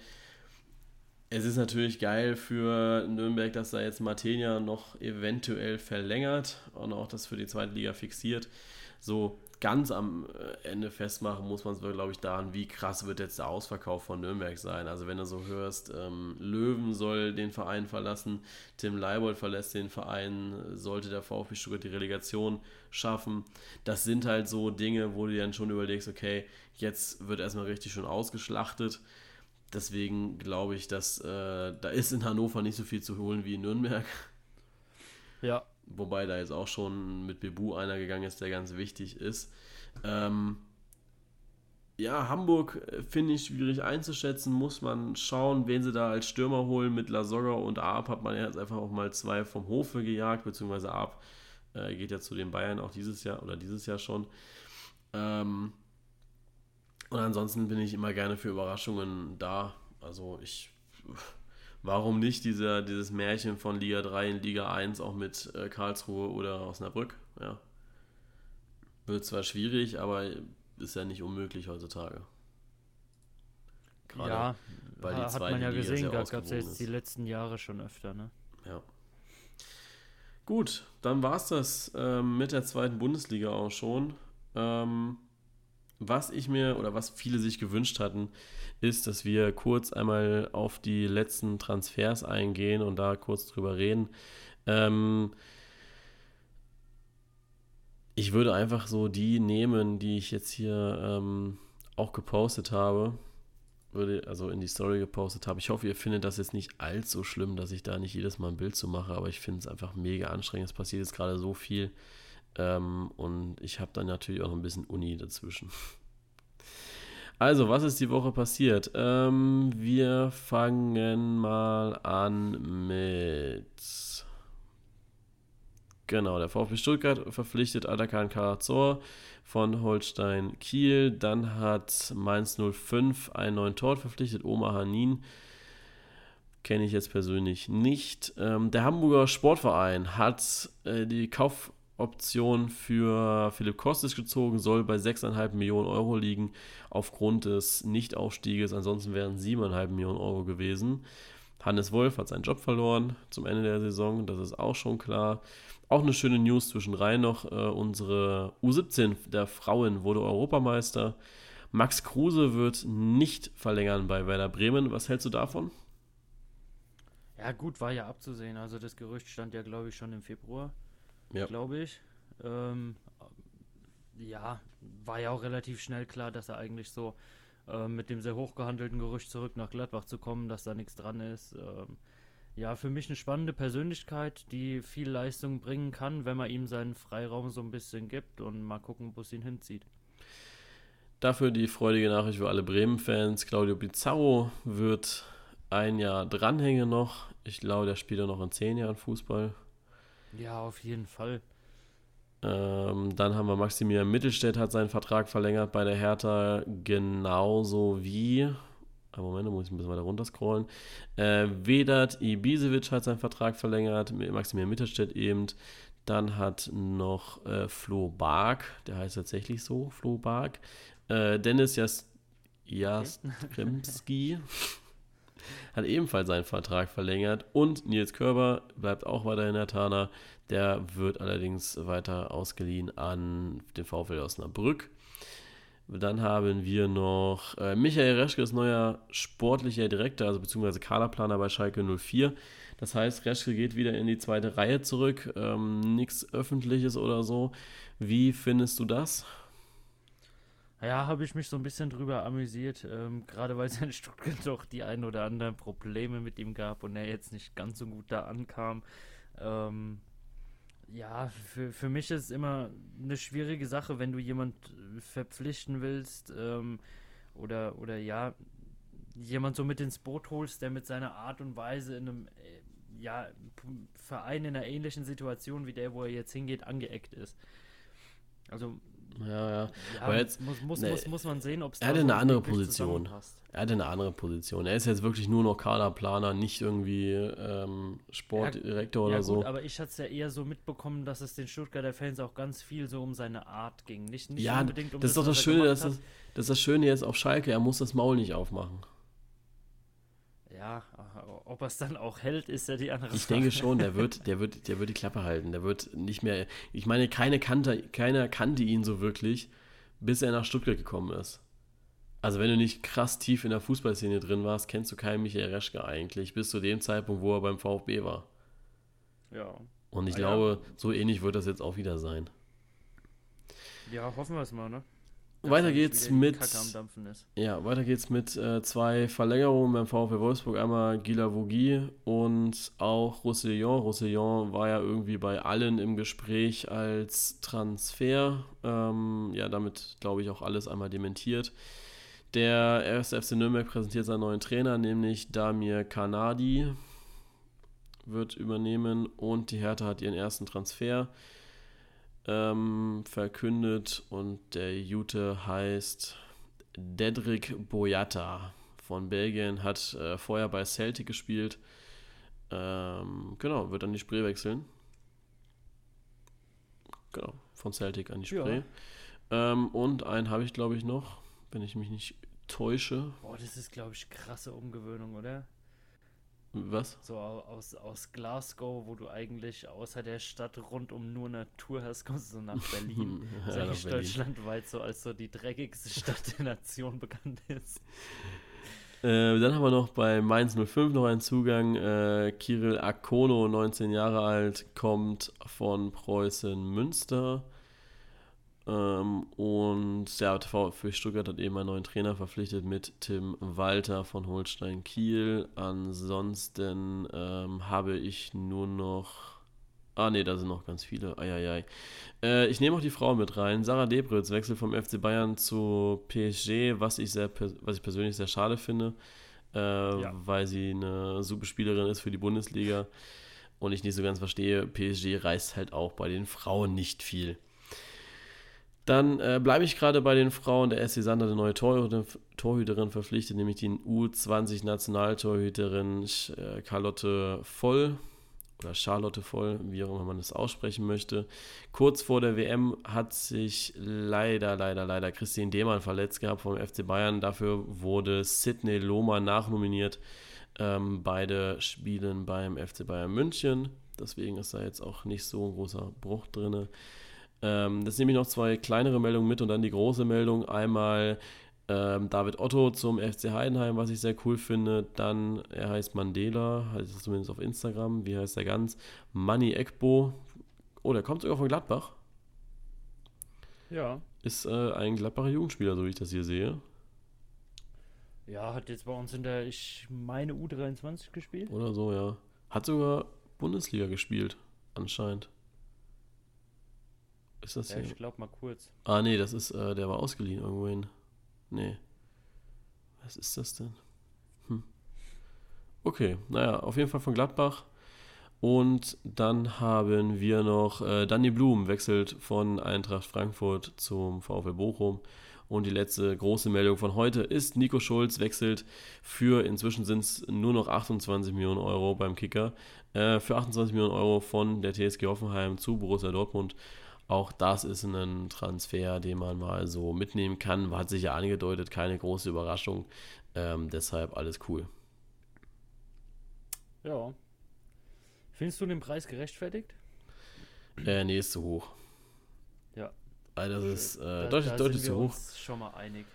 es ist natürlich geil für Nürnberg, dass da jetzt Martenia noch eventuell verlängert und auch das für die zweite Liga fixiert. So ganz am äh, Ende festmachen muss man es, glaube ich, daran, wie krass wird jetzt der Ausverkauf von Nürnberg sein. Also wenn du so hörst, ähm, Löwen soll den Verein verlassen, Tim Leibold verlässt den Verein, sollte der VfB Stuttgart die Relegation schaffen. Das sind halt so Dinge, wo du dir dann schon überlegst, okay, jetzt wird erstmal richtig schön ausgeschlachtet. Deswegen glaube ich, dass äh, da ist in Hannover nicht so viel zu holen wie in Nürnberg. Ja, Wobei da jetzt auch schon mit Bebu einer gegangen ist, der ganz wichtig ist. Ähm, ja, Hamburg äh, finde ich schwierig einzuschätzen. Muss man schauen, wen sie da als Stürmer holen. Mit Lasogga und Arp hat man ja jetzt einfach auch mal zwei vom Hofe gejagt, beziehungsweise Arp äh, geht ja zu den Bayern auch dieses Jahr oder dieses Jahr schon. Ähm, und ansonsten bin ich immer gerne für Überraschungen da. Also ich Warum nicht dieser, dieses Märchen von Liga 3 in Liga 1 auch mit äh, Karlsruhe oder Osnabrück? Ja. Wird zwar schwierig, aber ist ja nicht unmöglich heutzutage. Gerade ja, weil die ha- hat zweite man ja Liga gesehen, gab es jetzt die letzten Jahre schon öfter, ne? Ja. Gut, dann war es das ähm, mit der zweiten Bundesliga auch schon. Ähm, was ich mir oder was viele sich gewünscht hatten, ist, dass wir kurz einmal auf die letzten Transfers eingehen und da kurz drüber reden. Ähm, ich würde einfach so die nehmen, die ich jetzt hier ähm, auch gepostet habe, würde also in die Story gepostet habe. Ich hoffe, ihr findet das jetzt nicht allzu schlimm, dass ich da nicht jedes Mal ein Bild zu mache, aber ich finde es einfach mega anstrengend. Es passiert jetzt gerade so viel ähm, und ich habe dann natürlich auch noch ein bisschen Uni dazwischen. Also, was ist die Woche passiert? Ähm, wir fangen mal an mit. Genau, der VfB Stuttgart verpflichtet Atakan Karazor von Holstein Kiel. Dann hat Mainz 05 einen neuen Tor verpflichtet, Omar Hanin. Kenne ich jetzt persönlich nicht. Ähm, der Hamburger Sportverein hat äh, die Kaufoption für Philipp Kostic gezogen, soll bei 6,5 Millionen Euro liegen aufgrund des Nichtaufstieges. Ansonsten wären 7,5 Millionen Euro gewesen. Hannes Wolf hat seinen Job verloren zum Ende der Saison, das ist auch schon klar. Auch eine schöne News zwischenrein noch. Äh, unsere U17 der Frauen wurde Europameister. Max Kruse wird nicht verlängern bei Werder Bremen. Was hältst du davon? Ja, gut, war ja abzusehen. Also das Gerücht stand ja, glaube ich, schon im Februar, Ja. glaube ich. Ähm, ja, war ja auch relativ schnell klar, dass er eigentlich so äh, mit dem sehr hochgehandelten Gerücht zurück nach Gladbach zu kommen, dass da nichts dran ist. Ähm, ja, für mich eine spannende Persönlichkeit, die viel Leistung bringen kann, wenn man ihm seinen Freiraum so ein bisschen gibt und mal gucken, wo es ihn hinzieht. Dafür die freudige Nachricht für alle Bremen-Fans. Claudio Pizarro wird ein Jahr dranhängen noch. Ich glaube, der spielt ja noch in zehn Jahren Fußball. Ja, auf jeden Fall. Ähm, dann haben wir Maximilian Mittelstädt hat seinen Vertrag verlängert bei der Hertha, genauso wie. Ah, Moment, da muss ich ein bisschen weiter runterscrollen. Äh, Vedat Ibisevic hat seinen Vertrag verlängert, Maximilian Mittelstädt eben. Dann hat noch äh, Flo Bark, der heißt tatsächlich so, Flo Bark. Äh, Dennis Jas Jastremski [laughs] hat ebenfalls seinen Vertrag verlängert. Und Nils Körber bleibt auch weiterhin der Tana. Der wird allerdings weiter ausgeliehen an den VfL Osnabrück. Dann haben wir noch äh, Michael Reschke ist neuer sportlicher Direktor, also beziehungsweise Kaderplaner bei Schalke 04. Das heißt, Reschke geht wieder in die zweite Reihe zurück. Ähm, Nichts Öffentliches oder so. Wie findest du das? Ja, habe ich mich so ein bisschen drüber amüsiert, ähm, gerade weil es in Stuttgart [laughs] doch die ein oder anderen Probleme mit ihm gab und er jetzt nicht ganz so gut da ankam. Ähm, ja, für, für mich ist es immer eine schwierige Sache, wenn du jemand äh, verpflichten willst ähm, oder, oder ja, jemand so mit ins Boot holst, der mit seiner Art und Weise in einem äh, ja, Verein in einer ähnlichen Situation wie der, wo er jetzt hingeht, angeeckt ist. Also ja, ja. ja Aber jetzt, muss, muss, ne, muss, muss man sehen, ob es er hatte eine andere Position. Er hatte eine andere Position. Er ist jetzt wirklich nur noch Kaderplaner, nicht irgendwie ähm, Sportdirektor ja, oder gut, so. Aber ich hatte es ja eher so mitbekommen, dass es den Stuttgarter Fans auch ganz viel so um seine Art ging. Nicht, nicht ja, unbedingt um das ist doch das Schöne, dass das, das ist das Schöne jetzt auf Schalke. Er muss das Maul nicht aufmachen. Ja, ob er es dann auch hält, ist ja die andere Ich Frage. denke schon, der wird, der wird, der wird die Klappe halten. Der wird nicht mehr. Ich meine, keine kannte, keiner kannte ihn so wirklich, bis er nach Stuttgart gekommen ist. Also wenn du nicht krass tief in der Fußballszene drin warst, kennst du keinen Michael Reschke eigentlich, bis zu dem Zeitpunkt, wo er beim VfB war. Ja. Und ich ah, glaube, ja. so ähnlich wird das jetzt auch wieder sein. Ja, hoffen wir es mal, ne? Weiter geht's mit. Ja, weiter geht's mit äh, zwei Verlängerungen beim VfL Wolfsburg. Einmal Gila Vogie und auch Roussillon. Roussillon war ja irgendwie bei allen im Gespräch als Transfer. Ähm, ja, damit glaube ich auch alles einmal dementiert. Der erste FC Nürnberg präsentiert seinen neuen Trainer, nämlich Damir Kanadi wird übernehmen und die Hertha hat ihren ersten Transfer ähm, verkündet und der Jute heißt Dedrick Boyata von Belgien, hat äh, vorher bei Celtic gespielt. Ähm, genau, wird an die Spree wechseln. Genau, von Celtic an die Spree. Ja. Ähm, und einen habe ich, glaube ich, noch, wenn ich mich nicht täusche. Boah, das ist, glaube ich, krasse Umgewöhnung, oder? Was? So aus, aus Glasgow, wo du eigentlich außer der Stadt rundum nur Natur hast, kommst du nach [laughs] Berlin. ja, das ist deutschlandweit so als so die dreckigste [laughs] Stadt der Nation bekannt ist. Äh, dann haben wir noch bei Mainz 05 noch einen Zugang. Äh, Kirill Akono, 19 Jahre alt, kommt von Preußen Münster. Ähm, und ja, für Stuttgart hat eben einen neuen Trainer verpflichtet mit Tim Walter von Holstein Kiel. Ansonsten ähm, habe ich nur noch. Ah, ne, da sind noch ganz viele. Eieiei. Äh, ich nehme auch die Frau mit rein. Sarah Debritz wechselt vom FC Bayern zu PSG, was ich, sehr, was ich persönlich sehr schade finde, äh, ja. weil sie eine super Spielerin ist für die Bundesliga. Und ich nicht so ganz verstehe, PSG reißt halt auch bei den Frauen nicht viel. Dann äh, bleibe ich gerade bei den Frauen. Der SC Sander eine neue Torhüterin, Torhüterin verpflichtet, nämlich die U20-Nationaltorhüterin äh, Carlotte Voll oder Charlotte Voll, wie auch immer man das aussprechen möchte. Kurz vor der WM hat sich leider, leider, leider Christine Demann verletzt gehabt vom FC Bayern. Dafür wurde Sidney Lohmer nachnominiert. Ähm, beide spielen beim FC Bayern München. Deswegen ist da jetzt auch nicht so ein großer Bruch drin. Ähm, das nehme ich noch zwei kleinere Meldungen mit und dann die große Meldung. Einmal ähm, David Otto zum FC Heidenheim, was ich sehr cool finde. Dann, er heißt Mandela, heißt es zumindest auf Instagram. Wie heißt er ganz? Manny Ekbo. Oh, der kommt sogar von Gladbach. Ja. Ist äh, ein Gladbacher Jugendspieler, so wie ich das hier sehe. Ja, hat jetzt bei uns in der, ich meine, U23 gespielt. Oder so, ja. Hat sogar Bundesliga gespielt, anscheinend. Ist das ja, hier? Ich glaube mal kurz. Ah, nee, das ist, äh, der war ausgeliehen irgendwohin. Nee. Was ist das denn? Hm. Okay, naja, auf jeden Fall von Gladbach. Und dann haben wir noch äh, Danny Blum wechselt von Eintracht Frankfurt zum VfL Bochum. Und die letzte große Meldung von heute ist, Nico Schulz wechselt für, inzwischen sind es nur noch 28 Millionen Euro beim Kicker, äh, für 28 Millionen Euro von der TSG Hoffenheim zu Borussia Dortmund. Auch das ist ein Transfer, den man mal so mitnehmen kann. Hat sich ja angedeutet, keine große Überraschung. Ähm, deshalb alles cool. Ja. Findest du den Preis gerechtfertigt? Äh, nee, ist zu hoch. Ja. Also das ist äh, da, deutlich, da deutlich zu hoch. schon mal einig.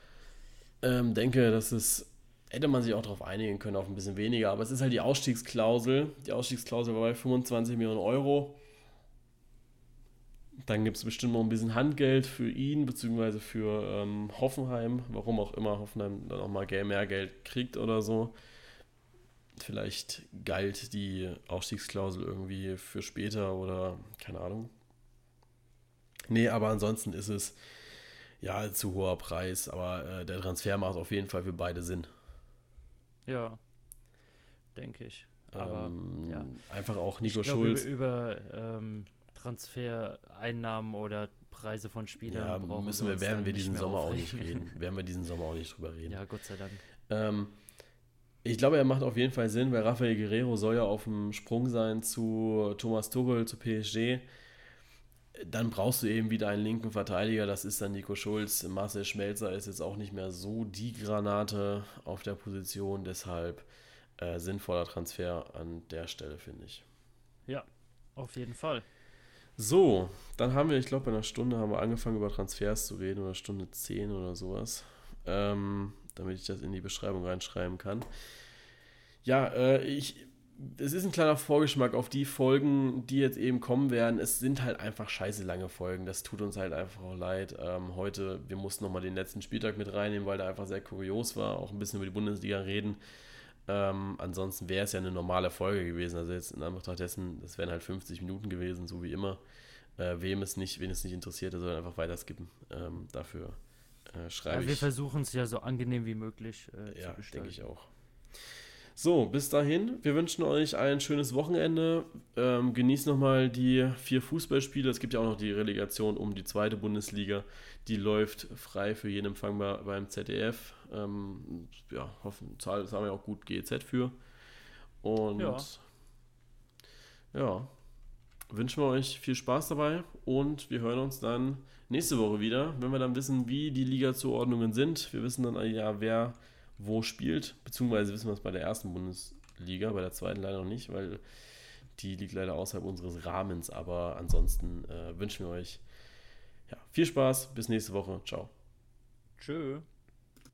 Ähm, denke, das ist hätte man sich auch darauf einigen können, auf ein bisschen weniger. Aber es ist halt die Ausstiegsklausel. Die Ausstiegsklausel war bei 25 Millionen Euro. Dann gibt es bestimmt noch ein bisschen Handgeld für ihn, beziehungsweise für ähm, Hoffenheim, warum auch immer Hoffenheim dann auch mal mehr Geld kriegt oder so. Vielleicht galt die Ausstiegsklausel irgendwie für später oder keine Ahnung. Nee, aber ansonsten ist es ja zu hoher Preis, aber äh, der Transfer macht auf jeden Fall für beide Sinn. Ja, denke ich. Aber ähm, ja. einfach auch Nico ich glaub, Schulz. Über, über ähm, Transfereinnahmen oder Preise von Spielern Ja, brauchen müssen wir, werden wir diesen Sommer auch nicht aufregen. reden. Werden wir diesen Sommer auch nicht drüber reden. Ja, Gott sei Dank. Ähm, ich glaube, er macht auf jeden Fall Sinn, weil Rafael Guerrero soll ja auf dem Sprung sein zu Thomas Tuchel, zu PSG. Dann brauchst du eben wieder einen linken Verteidiger, das ist dann Nico Schulz. Marcel Schmelzer ist jetzt auch nicht mehr so die Granate auf der Position, deshalb äh, sinnvoller Transfer an der Stelle, finde ich. Ja, auf jeden Fall. So, dann haben wir, ich glaube, bei einer Stunde haben wir angefangen über Transfers zu reden oder Stunde 10 oder sowas, ähm, damit ich das in die Beschreibung reinschreiben kann. Ja, äh, ich, es ist ein kleiner Vorgeschmack auf die Folgen, die jetzt eben kommen werden. Es sind halt einfach scheiße lange Folgen. Das tut uns halt einfach auch leid. Ähm, heute, wir mussten nochmal den letzten Spieltag mit reinnehmen, weil der einfach sehr kurios war. Auch ein bisschen über die Bundesliga reden. Ähm, ansonsten wäre es ja eine normale Folge gewesen. Also jetzt in Anbetracht dessen, das wären halt 50 Minuten gewesen, so wie immer. Äh, wem es nicht, wen es nicht interessiert, der soll einfach weiter skippen. Ähm, dafür äh, schreibe Ja, wir ich. versuchen es ja so angenehm wie möglich äh, Ja, zu gestalten. denke ich auch. So, bis dahin. Wir wünschen euch ein schönes Wochenende. Ähm, genießt nochmal die vier Fußballspiele. Es gibt ja auch noch die Relegation um die zweite Bundesliga. Die läuft frei für jeden empfangbar beim ZDF. Ähm, ja, hoffen, zahlen wir auch gut GEZ für. Und Ja. ja, wünschen wir euch viel Spaß dabei und wir hören uns dann nächste Woche wieder, wenn wir dann wissen, wie die Liga-Zuordnungen sind. Wir wissen dann ja, wer wo spielt, beziehungsweise wissen wir es bei der ersten Bundesliga, bei der zweiten leider noch nicht, weil die liegt leider außerhalb unseres Rahmens. Aber ansonsten äh, wünschen wir euch ja, viel Spaß, bis nächste Woche. Ciao. Tschö.